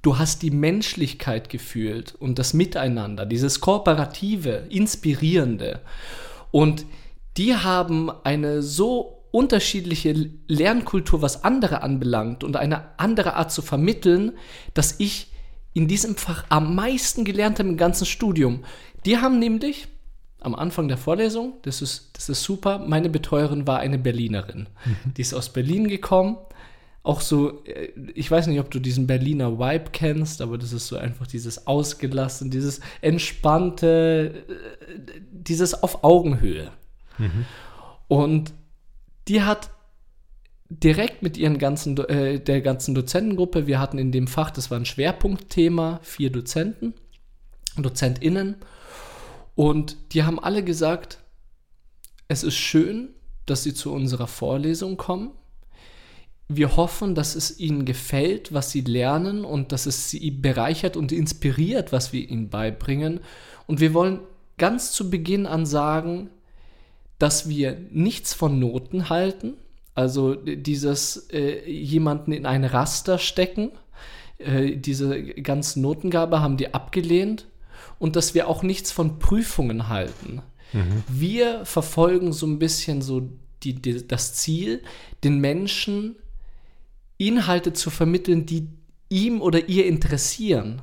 du hast die Menschlichkeit gefühlt und das Miteinander, dieses Kooperative, Inspirierende. Und die haben eine so unterschiedliche Lernkultur, was andere anbelangt und eine andere Art zu vermitteln, dass ich in diesem Fach am meisten gelernt habe im ganzen Studium. Die haben nämlich am Anfang der Vorlesung, das ist, das ist super, meine Betreuerin war eine Berlinerin. Die ist aus Berlin gekommen. Auch so, äh, ich weiß nicht, ob du diesen Berliner Vibe kennst, aber das ist so einfach dieses Ausgelassen, dieses entspannte, äh, dieses auf Augenhöhe. Und die hat direkt mit ihren ganzen, äh, der ganzen Dozentengruppe, wir hatten in dem Fach, das war ein Schwerpunktthema, vier Dozenten, DozentInnen, und die haben alle gesagt, es ist schön, dass sie zu unserer Vorlesung kommen. Wir hoffen, dass es ihnen gefällt, was sie lernen und dass es sie bereichert und inspiriert, was wir ihnen beibringen. Und wir wollen ganz zu Beginn an sagen, dass wir nichts von Noten halten, also dieses äh, jemanden in ein Raster stecken, äh, diese ganze Notengabe haben die abgelehnt und dass wir auch nichts von Prüfungen halten. Wir verfolgen so ein bisschen so die, die, das Ziel, den Menschen Inhalte zu vermitteln, die ihm oder ihr interessieren.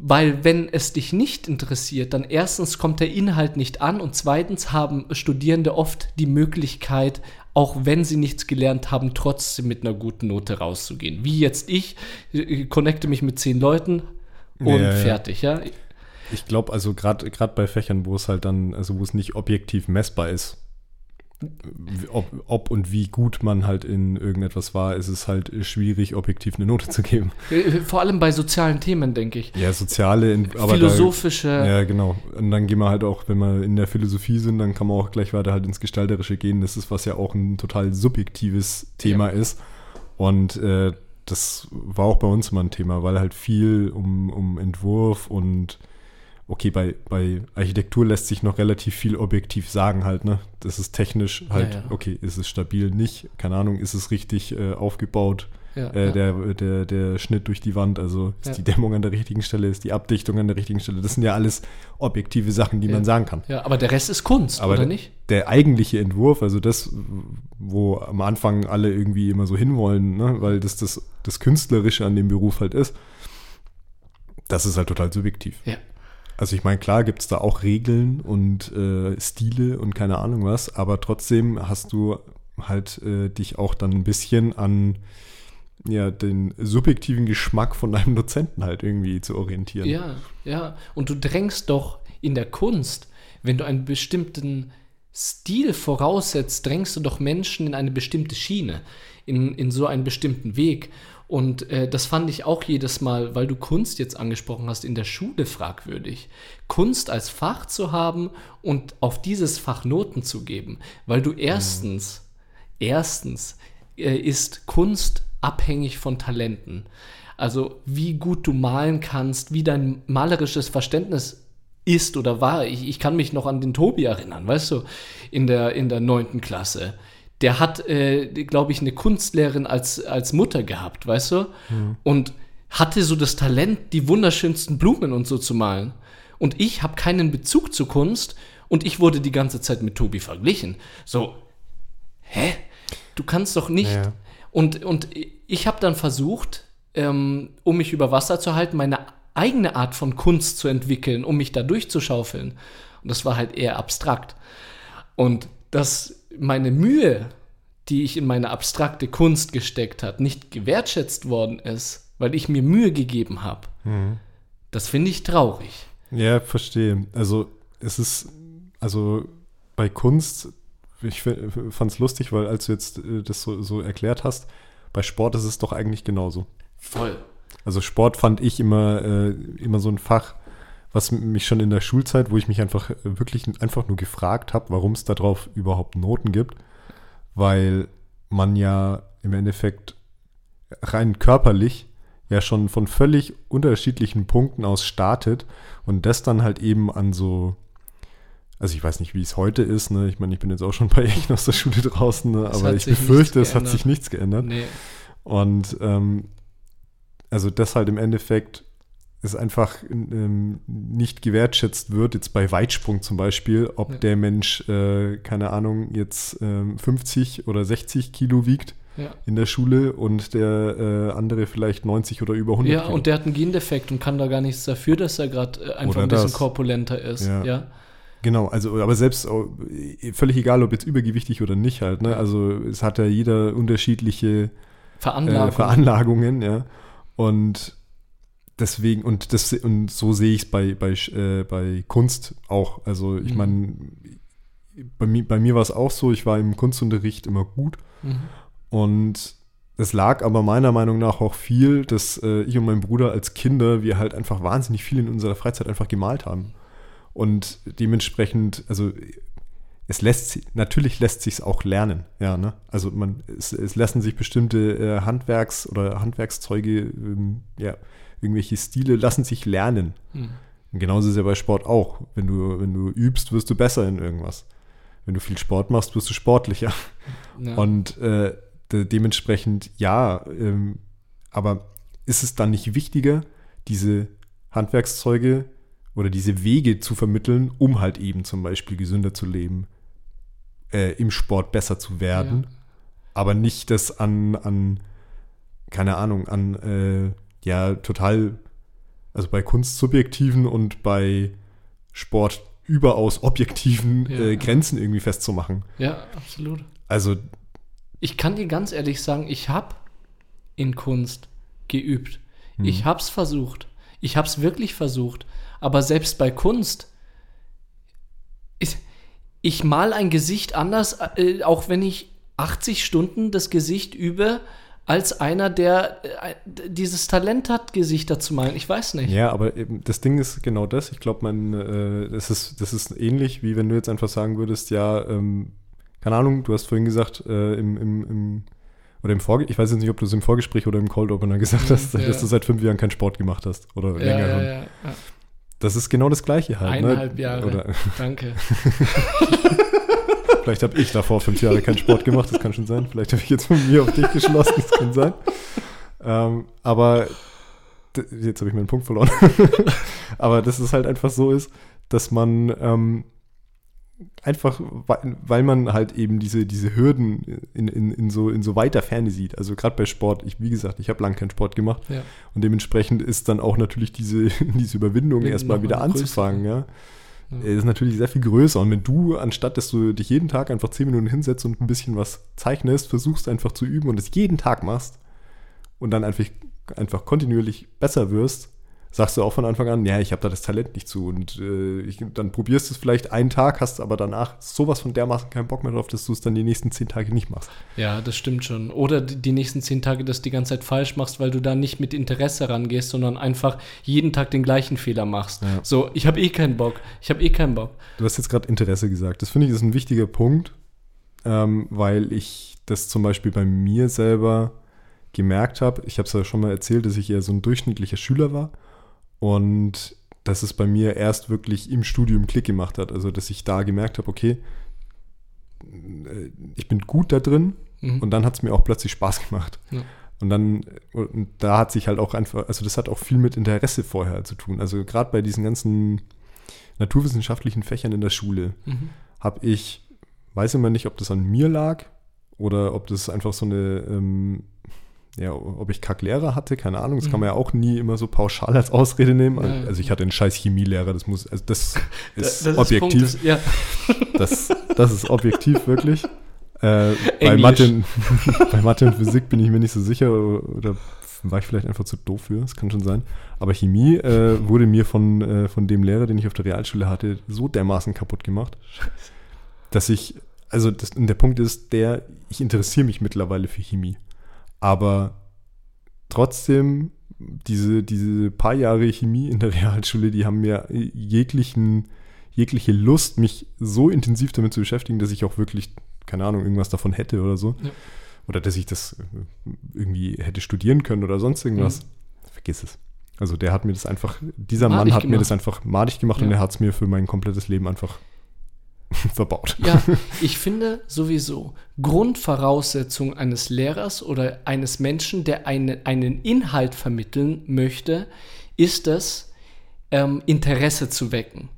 Weil wenn es dich nicht interessiert, dann erstens kommt der Inhalt nicht an und zweitens haben Studierende oft die Möglichkeit, auch wenn sie nichts gelernt haben, trotzdem mit einer guten Note rauszugehen. Wie jetzt ich, äh, connecte mich mit zehn Leuten und Ja, fertig, ja. Ich glaube, also gerade gerade bei Fächern, wo es halt dann, also wo es nicht objektiv messbar ist, ob, ob und wie gut man halt in irgendetwas war, ist es halt schwierig, objektiv eine Note zu geben. Äh, Vor allem bei sozialen Themen, denke ich. Ja, soziale, aber Philosophische. Da, ja, genau. Und dann gehen wir halt auch, wenn wir in der Philosophie sind, dann kann man auch gleich weiter halt ins Gestalterische gehen. Das ist, was ja auch ein total subjektives Thema ist. Und äh, das war auch bei uns immer ein Thema, weil halt viel um, um Entwurf und okay, bei, bei Architektur lässt sich noch relativ viel objektiv sagen halt, ne? Das ist technisch halt, Ja, ja. okay, ist es stabil, nicht, keine Ahnung, ist es richtig äh, aufgebaut, Ja, äh, der, der, der Schnitt durch die Wand, also ist die Dämmung an der richtigen Stelle, ist die Abdichtung an der richtigen Stelle. Das sind ja alles objektive Sachen, die man sagen kann. ja, aber der Rest ist Kunst, Aber oder der, nicht? der eigentliche Entwurf, also das, wo am Anfang alle irgendwie immer so hinwollen, ne, weil das, das das Künstlerische an dem Beruf halt ist, das ist halt total subjektiv. Ja. Also ich meine, klar gibt es da auch Regeln und äh, Stile und keine Ahnung was, aber trotzdem hast du halt äh, dich auch dann ein bisschen an ja, den subjektiven Geschmack von deinem Dozenten halt irgendwie zu orientieren. Ja, ja. Und du drängst doch in der Kunst, wenn du einen bestimmten Stil voraussetzt, drängst du doch Menschen in eine bestimmte Schiene, in, in so einen bestimmten Weg. Und äh, das fand ich auch jedes Mal, weil du Kunst jetzt angesprochen hast, in der Schule fragwürdig. Kunst als Fach zu haben und auf dieses Fach Noten zu geben, weil du erstens, erstens äh, ist Kunst abhängig von Talenten. Also wie gut du malen kannst, wie dein malerisches Verständnis ist oder war. Ich, ich kann mich noch an den Tobi erinnern, weißt du, in der, in der neunten Klasse. Der hat, äh, glaube ich, eine Kunstlehrerin als, als Mutter gehabt, weißt du? Und hatte so das Talent, die wunderschönsten Blumen und so zu malen. Und ich habe keinen Bezug zur Kunst und ich wurde die ganze Zeit mit Tobi verglichen. So, hä? Du kannst doch nicht. Ja. Und, und ich habe dann versucht, ähm, um mich über Wasser zu halten, meine eigene Art von Kunst zu entwickeln, um mich da durchzuschaufeln. Und das war halt eher abstrakt. Und dass meine Mühe, die ich in meine abstrakte Kunst gesteckt hat, nicht gewertschätzt worden ist, weil ich mir Mühe gegeben habe, das finde ich traurig. Ja, verstehe. Also es ist, also bei Kunst, ich fand es lustig, weil als du jetzt äh, das so, so erklärt hast, bei Sport ist es doch eigentlich genauso. Voll. Also Sport fand ich immer, äh, immer so ein Fach, was mich schon in der Schulzeit, wo ich mich einfach wirklich einfach nur gefragt habe, warum es darauf überhaupt Noten gibt, weil man ja im Endeffekt rein körperlich ja schon von völlig unterschiedlichen Punkten aus startet und das dann halt eben an so, also ich weiß nicht, wie es heute ist, ne? Ich meine, ich bin jetzt auch schon paar Jahre aus der Schule draußen, ne? aber ich befürchte, es hat sich nichts geändert. Nee. Und ähm, also das halt im Endeffekt es einfach ähm, nicht gewertschätzt wird, jetzt bei Weitsprung zum Beispiel, ob ja. der Mensch, äh, keine Ahnung, jetzt äh, 50 oder 60 Kilo wiegt ja. in der Schule und der äh, andere vielleicht 90 oder über 100 Ja, Kilo. und der hat einen Gendefekt und kann da gar nichts dafür, dass er gerade äh, einfach oder ein bisschen das. korpulenter ist. Ja. ja. Genau, also aber selbst völlig egal, ob jetzt übergewichtig oder nicht halt, ne? Also es hat ja jeder unterschiedliche Veranlagungen, äh, Veranlagungen ja. Und deswegen, und, das, und so sehe ich es bei, bei, äh, bei Kunst auch. Also ich mhm. meine, bei mir, bei mir war es auch so, ich war im Kunstunterricht immer gut. Mhm. Und es lag aber meiner Meinung nach auch viel, dass äh, ich und mein Bruder als Kinder, wir halt einfach wahnsinnig viel in unserer Freizeit einfach gemalt haben. Und dementsprechend, also es lässt natürlich lässt sich es auch lernen, ja, ne? Also man, es, es lassen sich bestimmte äh, Handwerks- oder Handwerkszeuge, ähm, ja, irgendwelche Stile lassen sich lernen. Mhm. Und genauso ist es ja bei Sport auch. Wenn du, wenn du übst, wirst du besser in irgendwas. Wenn du viel Sport machst, wirst du sportlicher. Ja. Und äh, de dementsprechend ja, ähm, aber ist es dann nicht wichtiger, diese Handwerkszeuge oder diese Wege zu vermitteln, um halt eben zum Beispiel gesünder zu leben, äh, im Sport besser zu werden, ja. aber nicht das an, an keine Ahnung, an äh, ja total, also bei Kunst subjektiven und bei Sport überaus objektiven ja. äh, Grenzen irgendwie festzumachen. Ja, absolut. Also. Ich kann dir ganz ehrlich sagen, ich habe in Kunst geübt. Hm. Ich habe es versucht. Ich habe es wirklich versucht. Aber selbst bei Kunst, ich, ich mal ein Gesicht anders, äh, auch wenn ich 80 Stunden das Gesicht übe, als einer, der äh, dieses Talent hat, Gesichter zu malen. Ich weiß nicht. Ja, aber das Ding ist genau das. Ich glaube, man, äh, das, ist, das ist ähnlich, wie wenn du jetzt einfach sagen würdest, ja, ähm, keine Ahnung, du hast vorhin gesagt, äh, im, im, im, oder im Vorge ich weiß jetzt nicht, ob du es im Vorgespräch oder im Cold Opener gesagt hast, ja. dass du seit fünf Jahren keinen Sport gemacht hast oder ja, länger. Ja. Das ist genau das Gleiche halt. Ne? Eineinhalb ne? Jahre. Oder Danke. Vielleicht habe ich davor fünf Jahre keinen Sport gemacht, das kann schon sein. Vielleicht habe ich jetzt von mir auf dich geschlossen, das kann sein. Ähm, aber jetzt habe ich meinen Punkt verloren. aber dass es halt einfach so ist, dass man ähm, einfach, weil man halt eben diese, diese Hürden in, in, in, so, in so weiter Ferne sieht. Also gerade bei Sport, ich, wie gesagt, ich habe lange keinen Sport gemacht. Ja. Und dementsprechend ist dann auch natürlich diese, diese Überwindung erstmal wieder anzufangen, ja. Ja. ist natürlich sehr viel größer. Und wenn du, anstatt dass du dich jeden Tag einfach zehn Minuten hinsetzt und ein bisschen was zeichnest, versuchst einfach zu üben und es jeden Tag machst und dann einfach, einfach kontinuierlich besser wirst, sagst du auch von Anfang an, ja, ich habe da das Talent nicht zu. Und äh, ich, dann probierst du es vielleicht einen Tag, hast aber danach sowas von dermaßen keinen Bock mehr drauf, dass du es dann die nächsten zehn Tage nicht machst. Ja, das stimmt schon. Oder die nächsten zehn Tage das die ganze Zeit falsch machst, weil du da nicht mit Interesse rangehst, sondern einfach jeden Tag den gleichen Fehler machst. Ja. So, ich habe eh keinen Bock. Ich habe eh keinen Bock. Du hast jetzt gerade Interesse gesagt. Das finde ich ist ein wichtiger Punkt, ähm, weil ich das zum Beispiel bei mir selber gemerkt habe. Ich habe es ja schon mal erzählt, dass ich eher so ein durchschnittlicher Schüler war und dass es bei mir erst wirklich im Studium Klick gemacht hat. Also, dass ich da gemerkt habe, okay, äh, ich bin gut da drin mhm. und dann hat es mir auch plötzlich Spaß gemacht. Ja. Und dann, und da hat sich halt auch einfach, also das hat auch viel mit Interesse vorher zu tun. Also gerade bei diesen ganzen naturwissenschaftlichen Fächern in der Schule mhm. habe ich, weiß immer nicht, ob das an mir lag oder ob das einfach so eine ähm, ja, ob ich Kacklehrer hatte, keine Ahnung, das mhm. kann man ja auch nie immer so pauschal als Ausrede nehmen. Also ich hatte einen scheiß Chemielehrer, das muss, also das ist das objektiv. Ist ja. das, das ist objektiv wirklich. Äh, bei, Mathe, bei Mathe und Physik bin ich mir nicht so sicher oder war ich vielleicht einfach zu doof für, das kann schon sein. Aber Chemie äh, wurde mir von, äh, von dem Lehrer, den ich auf der Realschule hatte, so dermaßen kaputt gemacht, dass ich, also das, der Punkt ist der, ich interessiere mich mittlerweile für Chemie. Aber trotzdem, diese, diese paar Jahre Chemie in der Realschule, die haben mir jeglichen, jegliche Lust, mich so intensiv damit zu beschäftigen, dass ich auch wirklich, keine Ahnung, irgendwas davon hätte oder so. Ja. Oder dass ich das irgendwie hätte studieren können oder sonst irgendwas. Mhm. Vergiss es. Also der hat mir das einfach, dieser madig Mann hat gemacht. mir das einfach madig gemacht ja. und er hat es mir für mein komplettes Leben einfach verbaut. Ja, ich finde sowieso Grundvoraussetzung eines Lehrers oder eines Menschen, der eine, einen Inhalt vermitteln möchte, ist es, ähm, Interesse zu wecken.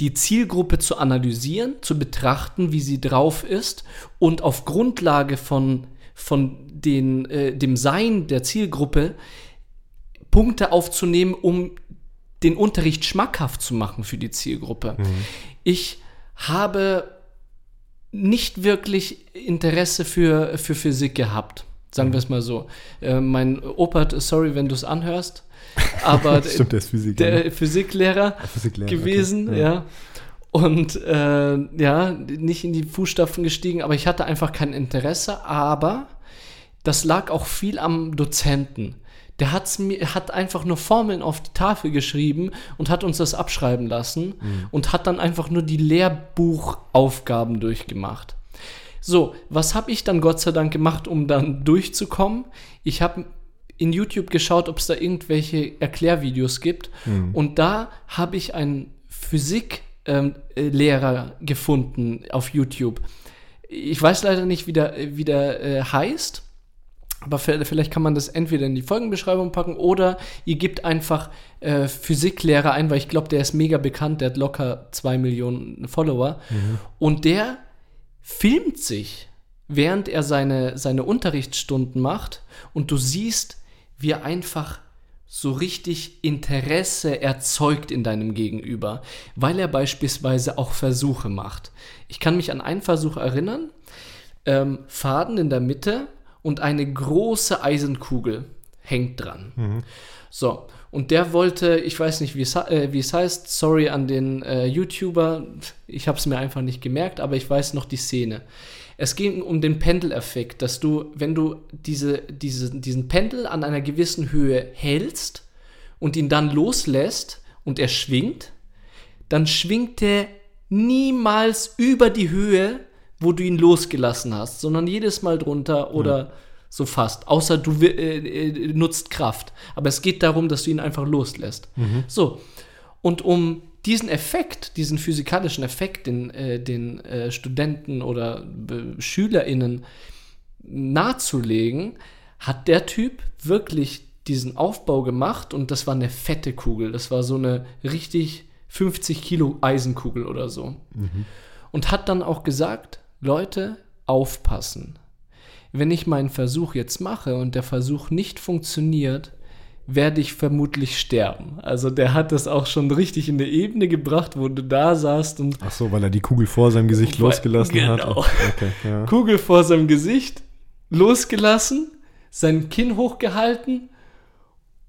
Die Zielgruppe zu analysieren, zu betrachten, wie sie drauf ist und auf Grundlage von, von den, äh, dem Sein der Zielgruppe Punkte aufzunehmen, um den Unterricht schmackhaft zu machen für die Zielgruppe. Mhm. Ich habe nicht wirklich Interesse für, für Physik gehabt. Sagen wir es mal so. Äh, mein Opa, sorry, wenn du es anhörst, aber Stimmt, der ist Physiker, der ne? Physiklehrer, Physiklehrer gewesen, okay. ja. ja. Und äh, ja, nicht in die Fußstapfen gestiegen, aber ich hatte einfach kein Interesse. Aber das lag auch viel am Dozenten. Der hat's mir, hat einfach nur Formeln auf die Tafel geschrieben und hat uns das abschreiben lassen mhm. und hat dann einfach nur die Lehrbuchaufgaben durchgemacht. So, was habe ich dann Gott sei Dank gemacht, um dann durchzukommen? Ich habe in YouTube geschaut, ob es da irgendwelche Erklärvideos gibt. Mhm. Und da habe ich einen Physiklehrer ähm, gefunden auf YouTube. Ich weiß leider nicht, wie der, wie der äh, heißt. Aber vielleicht kann man das entweder in die Folgenbeschreibung packen oder ihr gebt einfach äh, Physiklehrer ein, weil ich glaube, der ist mega bekannt, der hat locker zwei Millionen Follower. Mhm. Und der filmt sich, während er seine, seine Unterrichtsstunden macht. Und du siehst, wie er einfach so richtig Interesse erzeugt in deinem Gegenüber, weil er beispielsweise auch Versuche macht. Ich kann mich an einen Versuch erinnern. Ähm, Faden in der Mitte und eine große Eisenkugel hängt dran. Mhm. So, und der wollte, ich weiß nicht, wie es, äh, es heißt, sorry an den äh, YouTuber, ich habe es mir einfach nicht gemerkt, aber ich weiß noch die Szene. Es ging um den Pendeleffekt, dass du, wenn du diese, diese, diesen Pendel an einer gewissen Höhe hältst und ihn dann loslässt und er schwingt, dann schwingt er niemals über die Höhe, wo du ihn losgelassen hast, sondern jedes Mal drunter oder ja. so fast. Außer du äh, äh, nutzt Kraft. Aber es geht darum, dass du ihn einfach loslässt. Mhm. So. Und um diesen Effekt, diesen physikalischen Effekt, den, äh, den äh, Studenten oder äh, SchülerInnen nahezulegen, hat der Typ wirklich diesen Aufbau gemacht und das war eine fette Kugel. Das war so eine richtig 50 Kilo Eisenkugel oder so. Mhm. Und hat dann auch gesagt, Leute, aufpassen. Wenn ich meinen Versuch jetzt mache und der Versuch nicht funktioniert, werde ich vermutlich sterben. Also der hat das auch schon richtig in eine Ebene gebracht, wo du da saßt und. Ach so, weil er die Kugel vor seinem Gesicht losgelassen genau. hat. Okay, ja. Kugel vor seinem Gesicht losgelassen, sein Kinn hochgehalten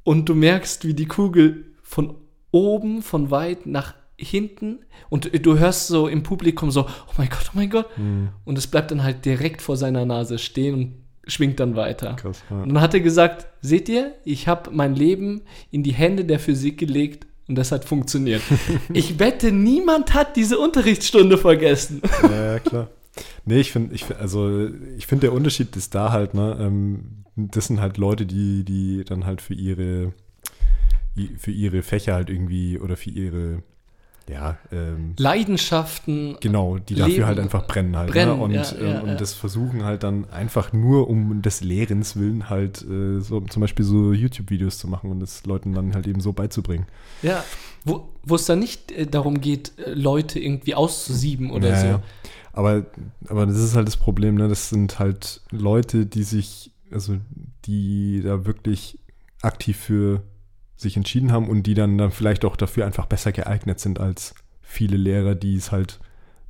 und du merkst, wie die Kugel von oben, von weit nach hinten und du hörst so im Publikum so, oh mein Gott, oh mein Gott. Mhm. Und es bleibt dann halt direkt vor seiner Nase stehen und schwingt dann weiter. Krass, ja. Und dann hat er gesagt, seht ihr, ich habe mein Leben in die Hände der Physik gelegt und das hat funktioniert. ich wette, niemand hat diese Unterrichtsstunde vergessen. ja, ja klar. Nee, ich finde, ich, also ich finde, der Unterschied ist da halt, ne, ähm, das sind halt Leute, die, die dann halt für ihre, für ihre Fächer halt irgendwie oder für ihre ja, ähm, Leidenschaften. Genau, die dafür Leben, halt einfach brennen halt. Ne? Brennen, ne? Und, ja, ja, äh, und ja. das versuchen halt dann einfach nur um des Lehrens willen halt äh, so, zum Beispiel so YouTube-Videos zu machen und es Leuten dann halt eben so beizubringen. Ja, wo, wo es dann nicht äh, darum geht, äh, Leute irgendwie auszusieben oder so. Aber, aber das ist halt das Problem, ne? Das sind halt Leute, die sich, also die da wirklich aktiv für sich entschieden haben und die dann, dann vielleicht auch dafür einfach besser geeignet sind als viele Lehrer, die es halt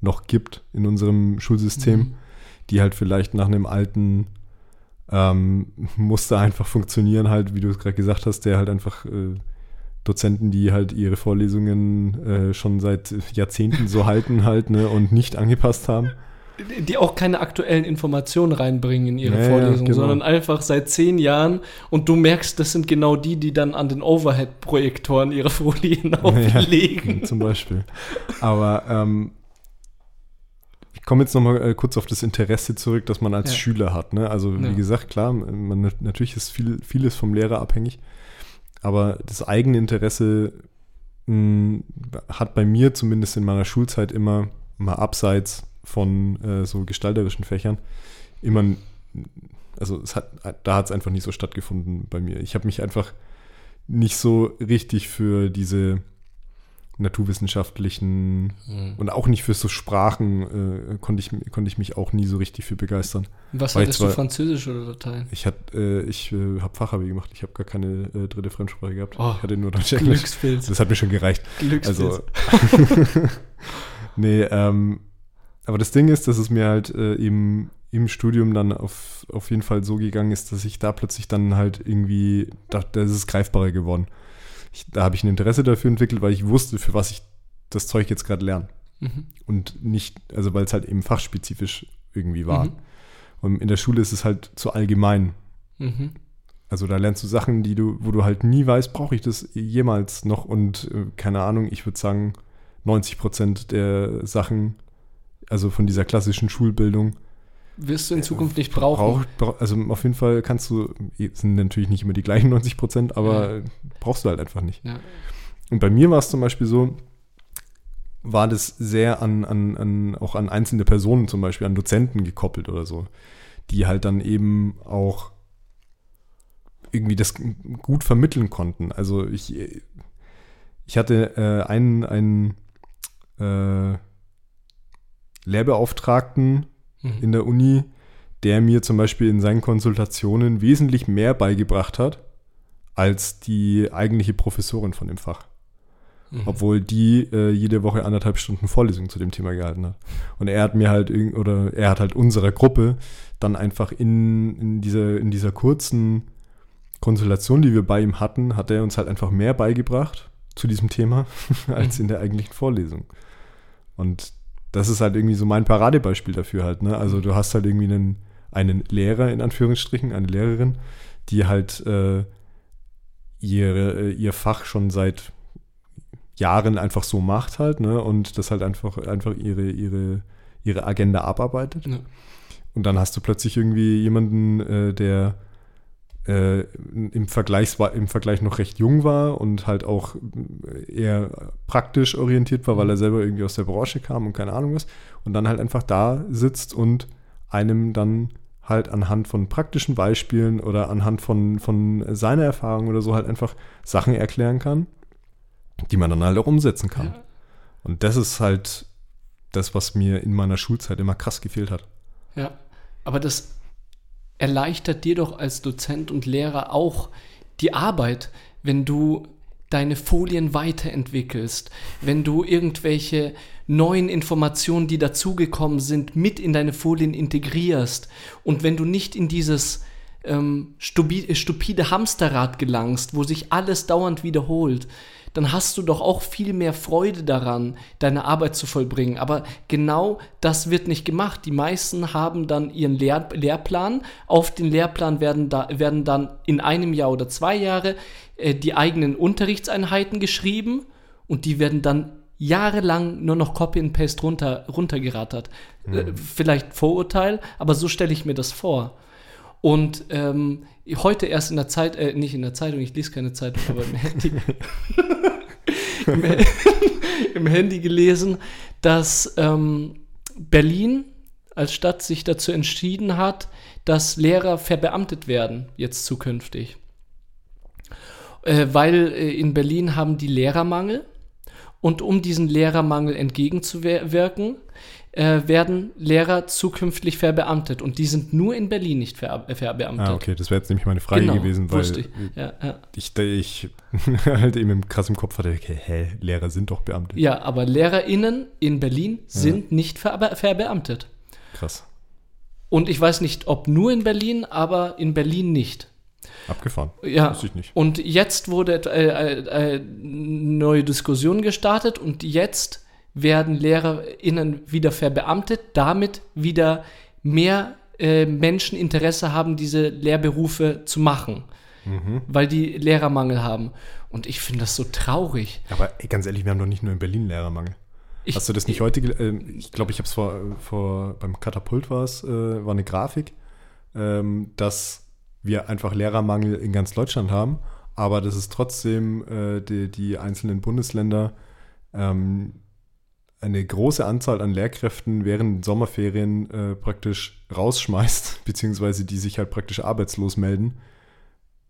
noch gibt in unserem Schulsystem, mhm. die halt vielleicht nach einem alten, ähm, musste einfach funktionieren, halt, wie du es gerade gesagt hast, der halt einfach äh, Dozenten, die halt ihre Vorlesungen äh, schon seit Jahrzehnten so halten halt ne, und nicht angepasst haben. Die auch keine aktuellen Informationen reinbringen in ihre Ja, ja, Vorlesung, genau. sondern einfach seit zehn Jahren und du merkst, das sind genau die, die dann an den Overhead-Projektoren ihre Folien auflegen. Ja, zum Beispiel. Aber ähm, ich komme jetzt nochmal äh, kurz auf das Interesse zurück, das man als Ja. Schüler hat. Ne? Also Ja. wie gesagt, klar, man, natürlich ist viel, vieles vom Lehrer abhängig, aber das eigene Interesse mh, hat bei mir zumindest in meiner Schulzeit immer mal abseits von äh, so gestalterischen Fächern immer, also es hat, da hat es einfach nicht so stattgefunden bei mir. Ich habe mich einfach nicht so richtig für diese naturwissenschaftlichen Mhm. und auch nicht für so Sprachen äh, konnte, ich, konnte ich mich auch nie so richtig für begeistern. Was Weil hattest du, zwar- Französisch oder Latein? Ich, hat, äh, ich äh, habe Fachabi gemacht, ich habe gar keine äh, dritte Fremdsprache gehabt. Oh, ich hatte nur Deutsch. Glückspilz. Das hat mir schon gereicht. Glückspilz. Also, nee, ähm, aber das Ding ist, dass es mir halt äh, eben im Studium dann auf, auf jeden Fall so gegangen ist, dass ich da plötzlich dann halt irgendwie, da, da ist es greifbarer geworden. Ich, da habe ich ein Interesse dafür entwickelt, weil ich wusste, für was ich das Zeug jetzt gerade lerne. mhm. Und nicht, also weil es halt eben fachspezifisch irgendwie war. Mhm. Und in der Schule ist es halt zu allgemein. Mhm. Also da lernst du Sachen, die du, wo du halt nie weißt, brauche ich das jemals noch und äh, keine Ahnung, ich würde sagen, 90 Prozent der Sachen, also von dieser klassischen Schulbildung, Wirst du in Zukunft nicht brauchen. brauch, also auf jeden Fall kannst du, sind natürlich nicht immer die gleichen 90 Prozent, aber brauchst du halt einfach nicht. Ja. Und bei mir war es zum Beispiel so, war das sehr an, an, an, auch an einzelne Personen, zum Beispiel an Dozenten gekoppelt oder so, die halt dann eben auch irgendwie das gut vermitteln konnten. Also ich, ich hatte äh, einen, einen äh, Lehrbeauftragten Mhm. in der Uni, der mir zum Beispiel in seinen Konsultationen wesentlich mehr beigebracht hat als die eigentliche Professorin von dem Fach. Mhm. Obwohl die äh, jede Woche anderthalb Stunden Vorlesung zu dem Thema gehalten hat. Und er hat mir halt, oder er hat halt unserer Gruppe dann einfach in, in, dieser, in dieser kurzen Konsultation, die wir bei ihm hatten, hat er uns halt einfach mehr beigebracht zu diesem Thema als Mhm. in der eigentlichen Vorlesung. Und das ist halt irgendwie so mein Paradebeispiel dafür halt. Ne? Also du hast halt irgendwie einen, einen Lehrer in Anführungsstrichen, eine Lehrerin, die halt äh, ihre, äh, ihr Fach schon seit Jahren einfach so macht halt, ne? Und das halt einfach, einfach ihre, ihre, ihre Agenda abarbeitet. Ja. Und dann hast du plötzlich irgendwie jemanden, äh, der äh, im, Vergleich, im Vergleich noch recht jung war und halt auch eher praktisch orientiert war, weil er selber irgendwie aus der Branche kam und keine Ahnung was. Und dann halt einfach da sitzt und einem dann halt anhand von praktischen Beispielen oder anhand von, von seiner Erfahrung oder so halt einfach Sachen erklären kann, die man dann halt auch umsetzen kann. Ja. Und das ist halt das, was mir in meiner Schulzeit immer krass gefehlt hat. Ja, aber das erleichtert dir doch als Dozent und Lehrer auch die Arbeit, wenn du deine Folien weiterentwickelst, wenn du irgendwelche neuen Informationen, die dazugekommen sind, mit in deine Folien integrierst und wenn du nicht in dieses ähm, stupi- stupide Hamsterrad gelangst, wo sich alles dauernd wiederholt, dann hast du doch auch viel mehr Freude daran, deine Arbeit zu vollbringen. Aber genau das wird nicht gemacht. Die meisten haben dann ihren Lehr Lehrplan. Auf den Lehrplan werden, da, werden dann in einem Jahr oder zwei Jahre äh, die eigenen Unterrichtseinheiten geschrieben und die werden dann jahrelang nur noch Copy and Paste runter, runtergerattert. Äh, vielleicht Vorurteil, aber so stelle ich mir das vor. Und ähm, heute erst in der Zeit, äh, nicht in der Zeitung, ich lese keine Zeitung, aber im Handy, im, im Handy gelesen, dass ähm, Berlin als Stadt sich dazu entschieden hat, dass Lehrer verbeamtet werden, jetzt zukünftig. Äh, weil äh, in Berlin haben die Lehrermangel und um diesen Lehrermangel entgegenzuwirken, äh, werden Lehrer zukünftig verbeamtet und die sind nur in Berlin nicht ver verbeamtet. Ah, okay, das wäre jetzt nämlich meine Frage gewesen, weil Genau, ich. Ja, ja. ich, ich halt eben im- krass im Kopf hatte, okay, hä, Lehrer sind doch Beamte. ja, aber LehrerInnen in Berlin sind nicht verbe verbeamtet. Krass. Und ich weiß nicht, ob nur in Berlin, aber in Berlin nicht. Abgefahren. Ja. Wusste ich nicht. Und jetzt wurde äh, äh, äh, neue Diskussion gestartet und jetzt werden LehrerInnen wieder verbeamtet, damit wieder mehr äh, Menschen Interesse haben, diese Lehrberufe zu machen, Mhm. weil die Lehrermangel haben. Und ich finde das so traurig. Aber ey, ganz ehrlich, wir haben doch nicht nur in Berlin Lehrermangel. Ich, Hast du das nicht heute? ähm, ich glaube, ich habe es vor, vor beim Katapult war es, äh, war eine Grafik, ähm, dass wir einfach Lehrermangel in ganz Deutschland haben, aber dass es trotzdem äh, die, die einzelnen Bundesländer ähm, eine große Anzahl an Lehrkräften während den Sommerferien äh, praktisch rausschmeißt, beziehungsweise die sich halt praktisch arbeitslos melden,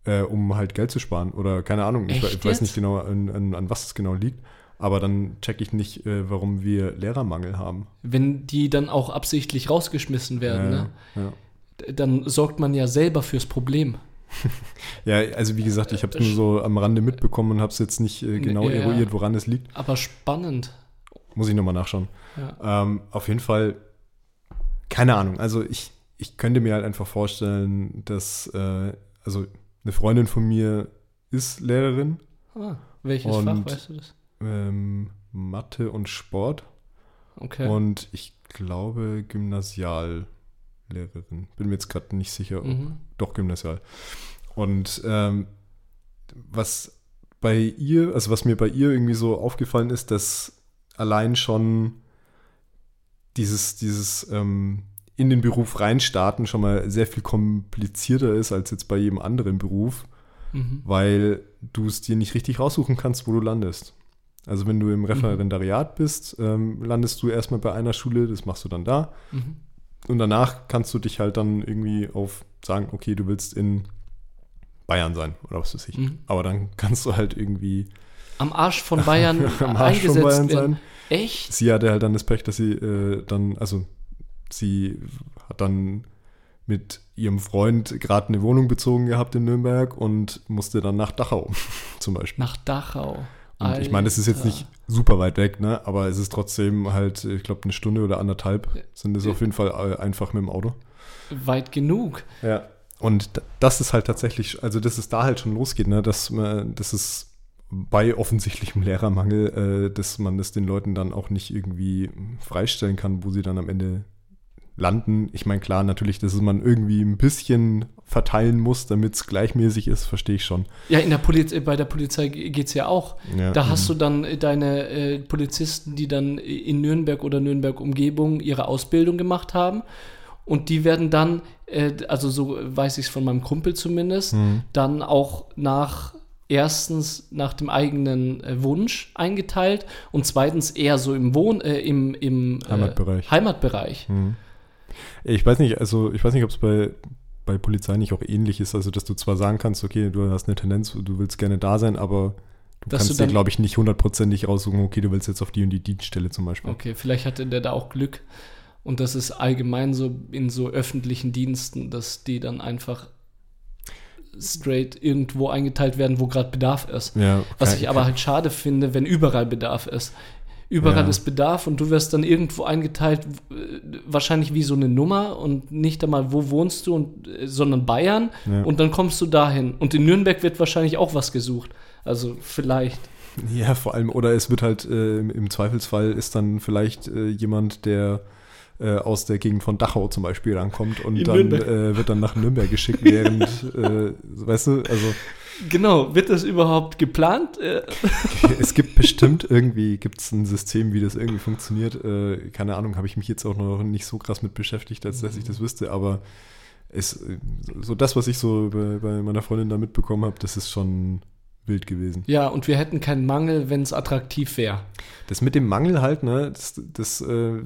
äh, um halt Geld zu sparen. Oder keine Ahnung, ich, ich weiß nicht genau, an, an, an was es genau liegt. Aber dann check ich nicht, äh, warum wir Lehrermangel haben. wenn die dann auch absichtlich rausgeschmissen werden, ne? ja. dann sorgt man ja selber fürs Problem. ja, also wie gesagt, ich habe es nur so am Rande mitbekommen und habe es jetzt nicht äh, genau ja. eruiert, woran es liegt. Aber spannend. Muss ich nochmal nachschauen. Ja. Ähm, auf jeden Fall, keine Ahnung. Also ich, ich könnte mir halt einfach vorstellen, dass, äh, also eine Freundin von mir ist Lehrerin, Ah, welches Und- Fach, weißt du das? ähm, Mathe und Sport Okay. und ich glaube Gymnasiallehrerin. Bin mir jetzt gerade nicht sicher, mhm. doch Gymnasial. Und ähm, was bei ihr, also was mir bei ihr irgendwie so aufgefallen ist, dass allein schon dieses, dieses ähm, in den Beruf reinstarten schon mal sehr viel komplizierter ist als jetzt bei jedem anderen Beruf, Mhm. weil du es dir nicht richtig raussuchen kannst, wo du landest. Also wenn du im Referendariat bist, ähm, landest du erstmal bei einer Schule, das machst du dann da. Mhm. Und danach kannst du dich halt dann irgendwie auf sagen, okay, du willst in Bayern sein oder was weiß ich. Mhm. Aber dann kannst du halt irgendwie Am Arsch von Bayern am Arsch von eingesetzt Bayern werden. sein. Echt? Sie hatte halt dann das Pech, dass sie äh, dann, also sie hat dann mit ihrem Freund gerade eine Wohnung bezogen gehabt in Nürnberg und musste dann nach Dachau zum Beispiel. Nach Dachau. Und ich meine, das ist jetzt nicht super weit weg, ne? aber es ist trotzdem halt, ich glaube, eine Stunde oder anderthalb sind es auf jeden Fall äh, einfach mit dem Auto. weit genug. Ja. Und das ist halt tatsächlich, also dass es da halt schon losgeht, ne? dass, man, dass es bei offensichtlichem Lehrermangel, äh, dass man das den Leuten dann auch nicht irgendwie freistellen kann, wo sie dann am Ende landen. Ich meine, klar, natürlich, dass man irgendwie ein bisschen verteilen muss, damit es gleichmäßig ist, verstehe ich schon. Ja, in der Poliz bei der Polizei geht es ja auch. Ja, Da hast du dann äh, deine äh, Polizisten, die dann in Nürnberg oder Nürnberg-Umgebung ihre Ausbildung gemacht haben. Und die werden dann, äh, also so weiß ich es von meinem Kumpel zumindest, Mhm. dann auch nach erstens nach dem eigenen äh, Wunsch eingeteilt und zweitens eher so im Wohn, äh, im, im äh, Heimatbereich. Heimatbereich. Hm. Ich weiß nicht, also ich weiß nicht, ob es bei, bei Polizei nicht auch ähnlich ist, also dass du zwar sagen kannst, okay, du hast eine Tendenz, du willst gerne da sein, aber du Dass du kannst dir, dann- glaube ich, nicht hundertprozentig raussuchen, okay, du willst jetzt auf die und die Dienststelle zum Beispiel. Okay, vielleicht hatte der da auch Glück. Und das ist allgemein so in so öffentlichen Diensten, dass die dann einfach straight irgendwo eingeteilt werden, wo gerade Bedarf ist. Ja, Was ich aber halt schade finde, wenn überall Bedarf ist. Überall Ja. ist Bedarf und du wirst dann irgendwo eingeteilt, äh, wahrscheinlich wie so eine Nummer und nicht einmal, wo wohnst du, und, äh, sondern Bayern. Ja. Und dann kommst du dahin. Und in Nürnberg wird wahrscheinlich auch was gesucht. Also vielleicht. Ja, vor allem, oder es wird halt, äh, im- im Zweifelsfall ist dann vielleicht äh, jemand, der äh, aus der Gegend von Dachau zum Beispiel rankommt und In dann äh, wird dann nach Nürnberg geschickt, während, äh, weißt du, also Genau, wird das überhaupt geplant? Äh, es gibt bestimmt irgendwie, gibt es ein System, wie das irgendwie funktioniert. Äh, keine Ahnung, habe ich mich jetzt auch noch nicht so krass mit beschäftigt, als dass ich das wüsste, aber äh, so das, was ich so bei, bei meiner Freundin da mitbekommen habe, das ist schon wild gewesen. Ja, und wir hätten keinen Mangel, wenn es attraktiv wäre. Das mit dem Mangel halt, ne, das, das äh,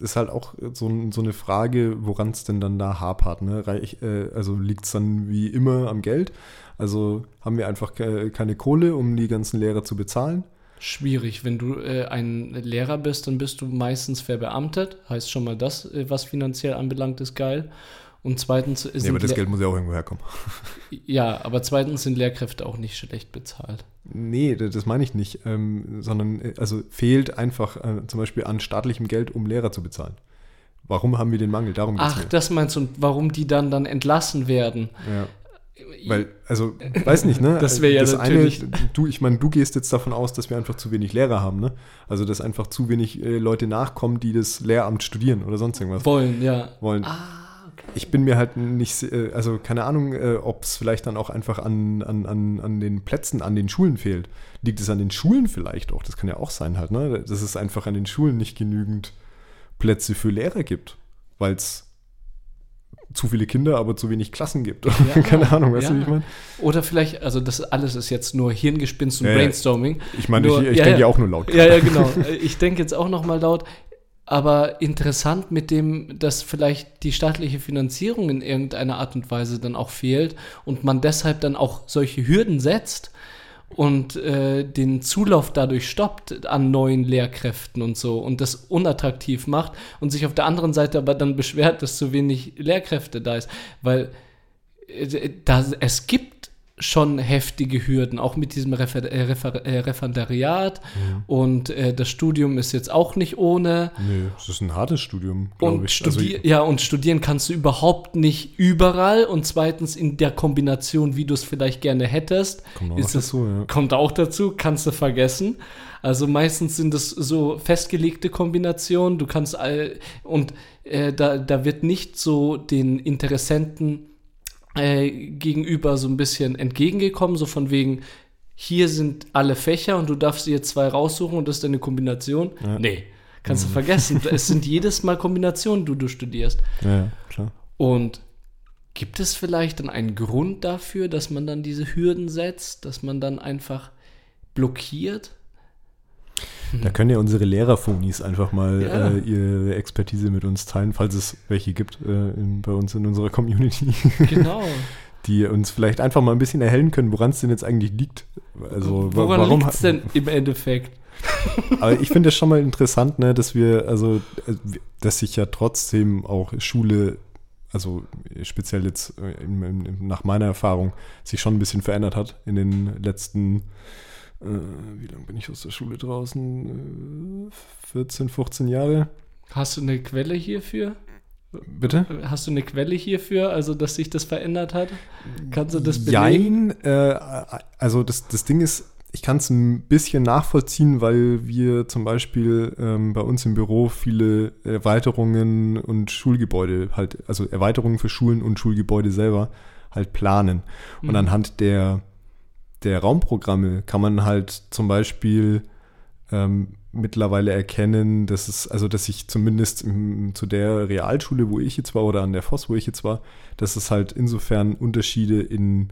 ist halt auch so, so eine Frage, woran es denn dann da hapert. Ne? Reich, äh, also liegt es dann wie immer am Geld? Also haben wir einfach ke keine Kohle, um die ganzen Lehrer zu bezahlen? Schwierig. Wenn du äh, ein Lehrer bist, dann bist du meistens verbeamtet. Heißt schon mal das, äh, was finanziell anbelangt, ist geil. Und zweitens sind Nee, aber das Le- Geld muss ja auch irgendwo herkommen. ja, aber zweitens sind Lehrkräfte auch nicht schlecht bezahlt. Nee, das meine ich nicht, ähm, sondern äh, also fehlt einfach äh, zum Beispiel an staatlichem Geld, um Lehrer zu bezahlen. Warum haben wir den Mangel? Darum geht's Ach, mir. das meinst du, und warum die dann dann entlassen werden? Ja. Weil, also, weiß nicht, ne? Das wäre ja das natürlich. Eine, du, ich meine, du gehst jetzt davon aus, dass wir einfach zu wenig Lehrer haben, ne? Also, dass einfach zu wenig äh, Leute nachkommen, die das Lehramt studieren oder sonst irgendwas. Wollen, ja. Wollen. Ah. Ich bin mir halt nicht, äh, also keine Ahnung, äh, ob es vielleicht dann auch einfach an, an, an, an den Plätzen, an den Schulen fehlt. Liegt es an den Schulen vielleicht auch? Das kann ja auch sein halt, ne? Dass es einfach an den Schulen nicht genügend Plätze für Lehrer gibt, weil es zu viele Kinder, aber zu wenig Klassen gibt. Ja, Keine Ahnung, weißt ja. du, wie ich meine? Oder vielleicht, also das alles ist jetzt nur Hirngespinst und ja, Brainstorming. Ich meine, ich, ich denke ja auch nur laut. Ja, ja, genau. Ich denke jetzt auch noch mal laut. Aber interessant mit dem, dass vielleicht die staatliche Finanzierung in irgendeiner Art und Weise dann auch fehlt und man deshalb dann auch solche Hürden setzt und äh, den Zulauf dadurch stoppt an neuen Lehrkräften und so und das unattraktiv macht und sich auf der anderen Seite aber dann beschwert, dass zu wenig Lehrkräfte da ist, weil äh, da, es gibt schon heftige Hürden, auch mit diesem Refer äh, Refer äh, Referendariat. Mhm. Und äh, das Studium ist jetzt auch nicht ohne. Nee, es ist ein hartes Studium, glaube ich. Also, ja, und studieren kannst du überhaupt nicht überall. Und zweitens in der Kombination, wie du es vielleicht gerne hättest. Kommt auch dazu, ja. Kommt auch dazu, kannst du vergessen. Also meistens sind es so festgelegte Kombinationen. Du kannst all, und äh, da, da wird nicht so den Interessenten äh, gegenüber so ein bisschen entgegengekommen, so von wegen, hier sind alle Fächer und du darfst dir zwei raussuchen und das ist deine Kombination. Ja. Nee, kannst mhm. du vergessen. es sind jedes Mal Kombinationen, die du studierst. Ja, klar. Und gibt es vielleicht dann einen Grund dafür, dass man dann diese Hürden setzt, dass man dann einfach blockiert? Da können ja unsere Lehrerphonis einfach mal ja. äh, ihre Expertise mit uns teilen, falls es welche gibt äh, in, bei uns in unserer Community. Genau. Die uns vielleicht einfach mal ein bisschen erhellen können, woran es denn jetzt eigentlich liegt. Also, woran warum liegt es denn im Endeffekt? Aber ich finde es schon mal interessant, ne, dass wir, also, äh, dass sich ja trotzdem auch Schule, also speziell jetzt äh, in, in, nach meiner Erfahrung, sich schon ein bisschen verändert hat in den letzten Jahren äh, wie lange bin ich aus der Schule draußen? Äh, 14, 15 Jahre. Hast du eine Quelle hierfür? Bitte? Hast du eine Quelle hierfür, also dass sich das verändert hat? Kannst du das belegen? Jein, äh, also das, das Ding ist, ich kann es ein bisschen nachvollziehen, weil wir zum Beispiel ähm, bei uns im Büro viele Erweiterungen und Schulgebäude halt, also Erweiterungen für Schulen und Schulgebäude selber halt planen. Und mhm. anhand der der Raumprogramme kann man halt zum Beispiel ähm, mittlerweile erkennen, dass es, also dass ich zumindest im, zu der Realschule, wo ich jetzt war, oder an der FOS, wo ich jetzt war, dass es halt insofern Unterschiede in,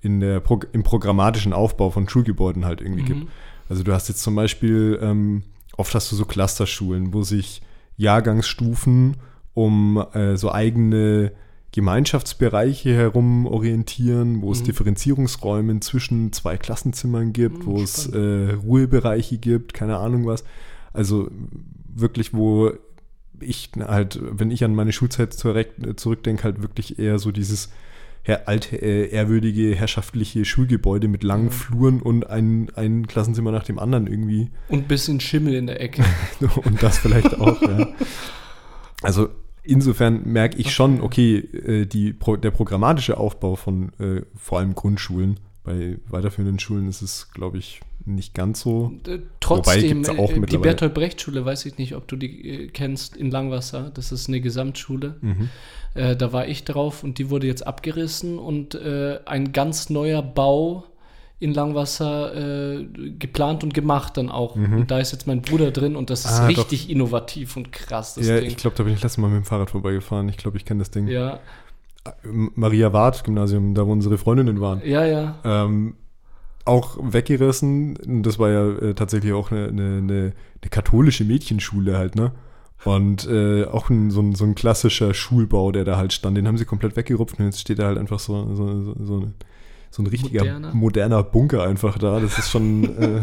in der Pro im programmatischen Aufbau von Schulgebäuden halt irgendwie mhm. gibt. Also du hast jetzt zum Beispiel, ähm, oft hast du so Clusterschulen, wo sich Jahrgangsstufen um äh, so eigene Gemeinschaftsbereiche herum orientieren, wo mhm. es Differenzierungsräume zwischen zwei Klassenzimmern gibt, mhm, wo spannend. es äh, Ruhebereiche gibt, keine Ahnung was. Also wirklich, wo ich halt, wenn ich an meine Schulzeit zurückdenke, halt wirklich eher so dieses her alte, äh, ehrwürdige, herrschaftliche Schulgebäude mit langen. Fluren und ein, ein Klassenzimmer nach dem anderen irgendwie. Und ein bisschen Schimmel in der Ecke. und das vielleicht auch, ja. Also insofern merke ich schon, okay, äh, die, der programmatische Aufbau von äh, vor allem Grundschulen, bei weiterführenden Schulen ist es, glaube ich, nicht ganz so. Äh, trotzdem, auch die Bertolt Brecht Schule, weiß ich nicht, ob du die kennst, in Langwasser. Das ist eine Gesamtschule. Mhm. Äh, da war ich drauf und die wurde jetzt abgerissen und äh, ein ganz neuer Bau in Langwasser äh, geplant und gemacht dann auch. Mhm. Und da ist jetzt mein Bruder drin und das ist ah, richtig doch. innovativ und krass. ja, Ding. ich glaube, da bin ich letztes Mal mit dem Fahrrad vorbeigefahren. Ich glaube, ich kenne das Ding. Ja. Maria Ward Gymnasium, da wo unsere Freundinnen waren. Ja, ja. Ähm, auch weggerissen. Das war ja äh, tatsächlich auch eine, eine, eine, katholische Mädchenschule halt, ne? Und äh, auch ein, so, ein, so ein klassischer Schulbau, der da halt stand, den haben sie komplett weggerupft und jetzt steht da halt einfach so, so, so, so eine so ein richtiger moderner, moderner Bunker einfach da. Das ist schon äh,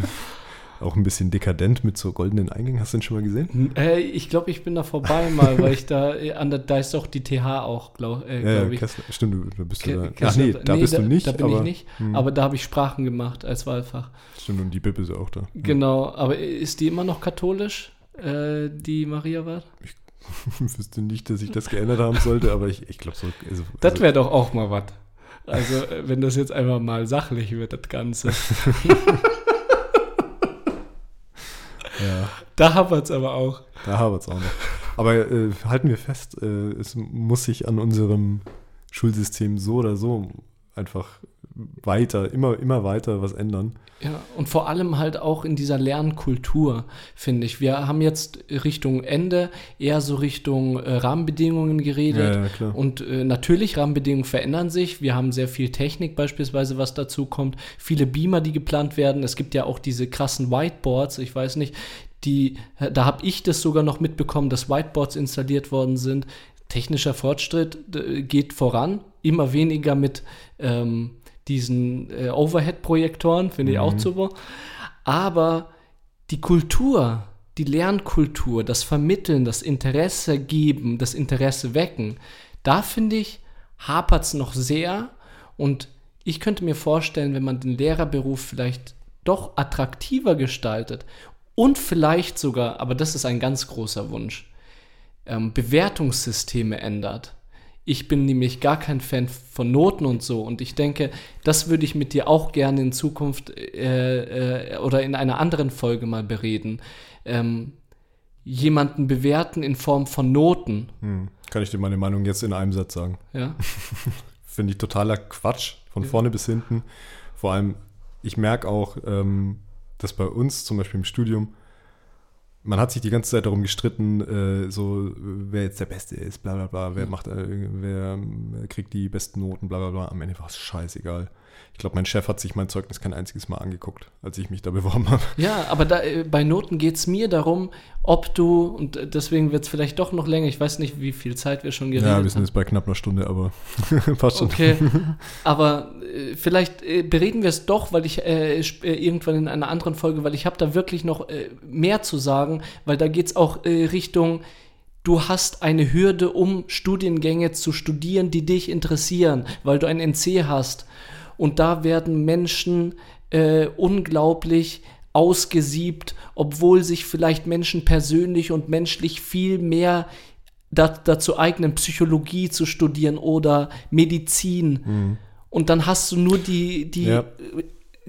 auch ein bisschen dekadent mit so goldenen Eingängen. Hast du den schon mal gesehen? Äh, ich glaube, ich bin da vorbei mal, weil ich da, äh, an der, da ist doch die TH auch, glaube äh, glaub ja, ich. Kessler, stimmt, du, du bist Ke da. Ach nee, da nee, bist da, du nicht. Da bin aber, ich nicht, hm. aber da habe ich Sprachen gemacht als Wahlfach. Stimmt, und die Bib ist auch da. Genau, aber ist die immer noch katholisch, äh, die Maria war? Ich wüsste nicht, dass ich das geändert haben sollte, aber ich, ich glaube so. Also, das wäre doch auch mal was. Also, äh, wenn das jetzt einfach mal sachlich wird, das Ganze. ja. Da hapert es aber auch. Da hapert es auch noch. Aber äh, halten wir fest, äh, es muss sich an unserem Schulsystem so oder so einfach weiter, immer, immer weiter was ändern. Ja, und vor allem halt auch in dieser Lernkultur, finde ich. Wir haben jetzt Richtung Ende eher so Richtung äh, Rahmenbedingungen geredet. Ja, ja, klar. Und äh, natürlich, Rahmenbedingungen verändern sich. Wir haben sehr viel Technik beispielsweise, was dazu kommt. Viele Beamer, die geplant werden. Es gibt ja auch diese krassen Whiteboards, ich weiß nicht, die, da habe ich das sogar noch mitbekommen, dass Whiteboards installiert worden sind. Technischer Fortschritt geht voran, immer weniger mit ähm, diesen äh, Overhead-Projektoren, finde ich mhm. auch super. Aber die Kultur, die Lernkultur, das Vermitteln, das Interesse geben, das Interesse wecken, da finde ich, hapert es noch sehr. Und ich könnte mir vorstellen, wenn man den Lehrerberuf vielleicht doch attraktiver gestaltet und vielleicht sogar, aber das ist ein ganz großer Wunsch, ähm, Bewertungssysteme ändert. Ich bin nämlich gar kein Fan von Noten und so. Und ich denke, das würde ich mit dir auch gerne in Zukunft äh, äh, oder in einer anderen Folge mal bereden. Ähm, jemanden bewerten in Form von Noten. Hm. Kann ich dir meine Meinung jetzt in einem Satz sagen? Ja. Finde ich totaler Quatsch, von ja. vorne bis hinten. Vor allem, ich merke auch, ähm, dass bei uns zum Beispiel im Studium man hat sich die ganze Zeit darum gestritten, äh, so wer jetzt der Beste ist, bla bla bla, wer macht, äh, wer kriegt die besten Noten, bla bla bla. Am Ende war es scheißegal. Ich glaube, mein Chef hat sich mein Zeugnis kein einziges Mal angeguckt, als ich mich da beworben habe. Ja, aber da, äh, bei Noten geht es mir darum, ob du, und äh, deswegen wird es vielleicht doch noch länger, ich weiß nicht, wie viel Zeit wir schon geredet haben. Ja, wir sind jetzt bei knapp einer Stunde, aber passt schon. Okay, aber äh, vielleicht äh, bereden wir es doch, weil ich äh, irgendwann in einer anderen Folge, weil ich habe da wirklich noch mehr zu sagen, weil da geht es auch Richtung du hast eine Hürde, um Studiengänge zu studieren, die dich interessieren, weil du ein NC hast. Und da werden Menschen äh, unglaublich ausgesiebt, obwohl sich vielleicht Menschen persönlich und menschlich viel mehr dazu eignen, Psychologie zu studieren oder Medizin. Mhm. Und dann hast du nur die, die ja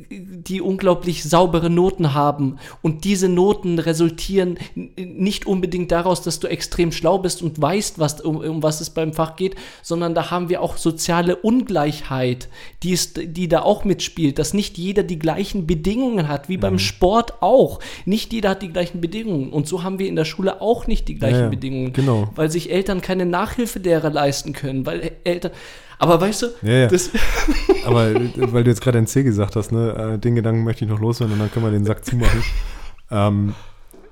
die unglaublich saubere Noten haben. Und diese Noten resultieren nicht unbedingt daraus, dass du extrem schlau bist und weißt, was, um, um was es beim Fach geht, sondern da haben wir auch soziale Ungleichheit, die, ist, die da auch mitspielt, dass nicht jeder die gleichen Bedingungen hat, wie mhm. beim Sport auch. Nicht jeder hat die gleichen Bedingungen. Und so haben wir in der Schule auch nicht die gleichen ja, Bedingungen. Genau. Weil sich Eltern keine Nachhilfelehrer leisten können, weil Eltern aber weißt du, ja, ja. Das aber weil du jetzt gerade ein C gesagt hast, ne, äh, den Gedanken möchte ich noch loswerden und dann können wir den Sack zumachen. ähm,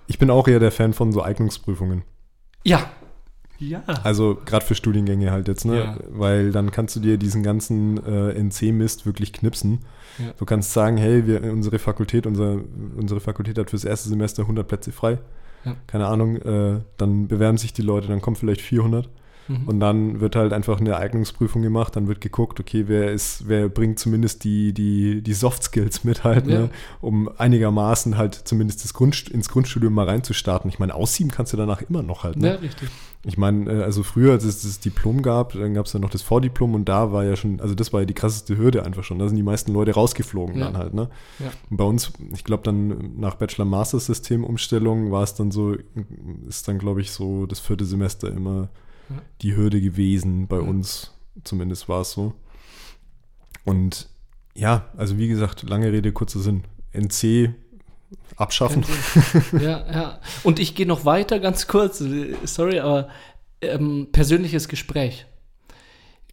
ich bin auch eher der Fan von so Eignungsprüfungen. Ja. Ja. Also gerade für Studiengänge halt jetzt, ne? Ja. Weil dann kannst du dir diesen ganzen äh, NC-Mist wirklich knipsen. Ja. Du kannst sagen, hey, wir, unsere Fakultät, unser, unsere Fakultät hat fürs erste Semester 100 Plätze frei. Ja. Keine Ahnung, äh, dann bewerben sich die Leute, dann kommen vielleicht 400. Mhm. Und dann wird halt einfach eine Eignungsprüfung gemacht, dann wird geguckt, okay, wer ist, wer bringt zumindest die, die, die Soft Skills mit halt, ne, ja. ne, um einigermaßen halt zumindest das Grund, ins Grundstudium mal reinzustarten. Ich meine, aussieben kannst du danach immer noch halt. Ne? Ja, richtig. Ich meine, äh, also früher, als es das Diplom gab, dann gab es ja noch das Vordiplom und da war ja schon, also das war ja die krasseste Hürde einfach schon. Da sind die meisten Leute rausgeflogen ja. dann halt, ne? Ja. Und bei uns, ich glaube dann nach Bachelor-Master-System-Umstellung war es dann so, ist dann glaube ich so das vierte Semester immer die Hürde gewesen. Bei uns zumindest war es so. Und ja, also wie gesagt, lange Rede, kurzer Sinn. NC abschaffen. Ja, ja. Und ich gehe noch weiter, ganz kurz, sorry, aber ähm, persönliches Gespräch.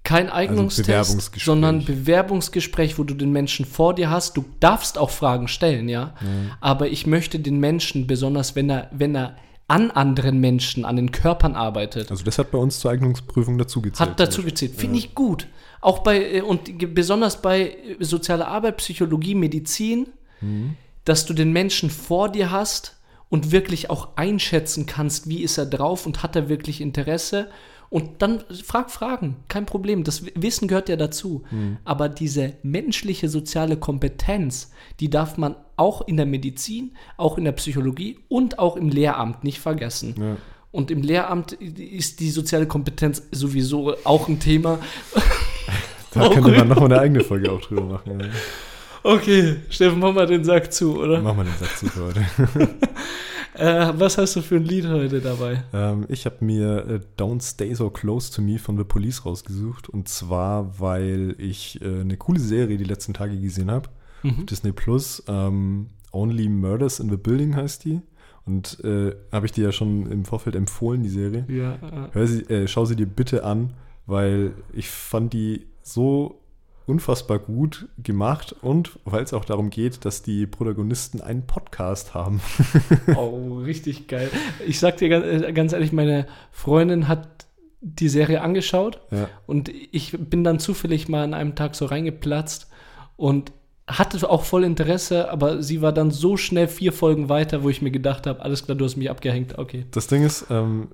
Kein also Eignungstest, also Bewerbungsgespräch. sondern Bewerbungsgespräch, wo du den Menschen vor dir hast. Du darfst auch Fragen stellen, ja. Mhm. Aber ich möchte den Menschen, besonders wenn er, wenn er an anderen Menschen, an den Körpern arbeitet. Also das hat bei uns zur Eignungsprüfung dazu gezählt. Hat dazu gezählt. Finde ich gut. Auch bei, äh, und besonders bei äh, sozialer Arbeit, Psychologie, Medizin, mhm. dass du den Menschen vor dir hast und wirklich auch einschätzen kannst, wie ist er drauf und hat er wirklich Interesse und dann frag Fragen, kein Problem. Das Wissen gehört ja dazu. Mhm. Aber diese menschliche soziale Kompetenz, die darf man auch in der Medizin, auch in der Psychologie und auch im Lehramt nicht vergessen. Ja. Und im Lehramt ist die soziale Kompetenz sowieso auch ein Thema. Da könnte man noch eine eigene Folge auch drüber machen. Ja. Okay, Steffen, mach mal den Sack zu, oder? Mach mal den Sack zu für heute. äh, was hast du für ein Lied heute dabei? Ähm, ich habe mir äh, Don't Stay So Close to Me von The Police rausgesucht. Und zwar, weil ich äh, eine coole Serie die letzten Tage gesehen habe. Mhm. Disney Plus. Ähm, Only Murders in the Building heißt die. Und äh, habe ich dir ja schon im Vorfeld empfohlen, die Serie. Ja. Hör sie, äh, schau sie dir bitte an, weil ich fand die so unfassbar gut gemacht und weil es auch darum geht, dass die Protagonisten einen Podcast haben. oh, richtig geil. Ich sag dir ganz, äh, ganz ehrlich, meine Freundin hat die Serie angeschaut ja. und ich bin dann zufällig mal an einem Tag so reingeplatzt und hatte auch voll Interesse, aber sie war dann so schnell vier Folgen weiter, wo ich mir gedacht habe, alles klar, du hast mich abgehängt, okay. Das Ding ist, ähm,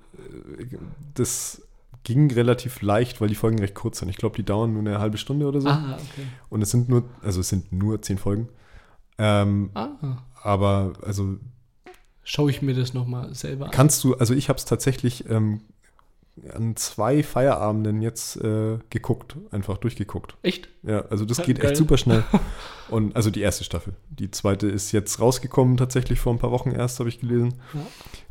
das ging relativ leicht, weil die Folgen recht kurz sind. Ich glaube, die dauern nur eine halbe Stunde oder so. Ah, okay. Und es sind nur, also es sind nur zehn Folgen. Ähm, ah. Aber also schaue ich mir das nochmal selber an. Kannst du, also ich habe es tatsächlich ähm, an zwei Feierabenden jetzt äh, geguckt, einfach durchgeguckt. Echt? Ja, also das geht geil. echt super schnell. Und also die erste Staffel. Die zweite ist jetzt rausgekommen, tatsächlich vor ein paar Wochen erst, habe ich gelesen. Ja.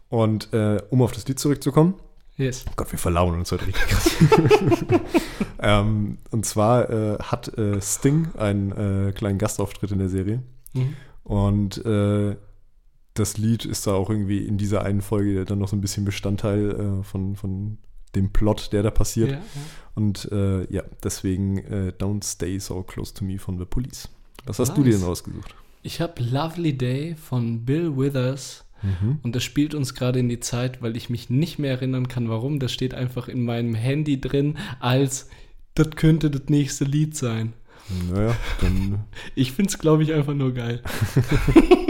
Und äh, um auf das Lied zurückzukommen. Yes. Oh Gott, wir verlauen uns heute richtig krass. ähm, und zwar äh, hat äh, Sting einen äh, kleinen Gastauftritt in der Serie. Mhm. Und äh, das Lied ist da auch irgendwie in dieser einen Folge dann noch so ein bisschen Bestandteil von, von dem Plot, der da passiert. Ja, ja. Und äh, ja, deswegen äh, Don't Stay So Close to Me von The Police. Was hast nice. du dir denn rausgesucht? Ich habe Lovely Day von Bill Withers. Mhm. Und das spielt uns gerade in die Zeit, weil ich mich nicht mehr erinnern kann, warum. Das steht einfach in meinem Handy drin, als das könnte das nächste Lied sein. Naja, dann. Ich finde es, glaube ich, einfach nur geil.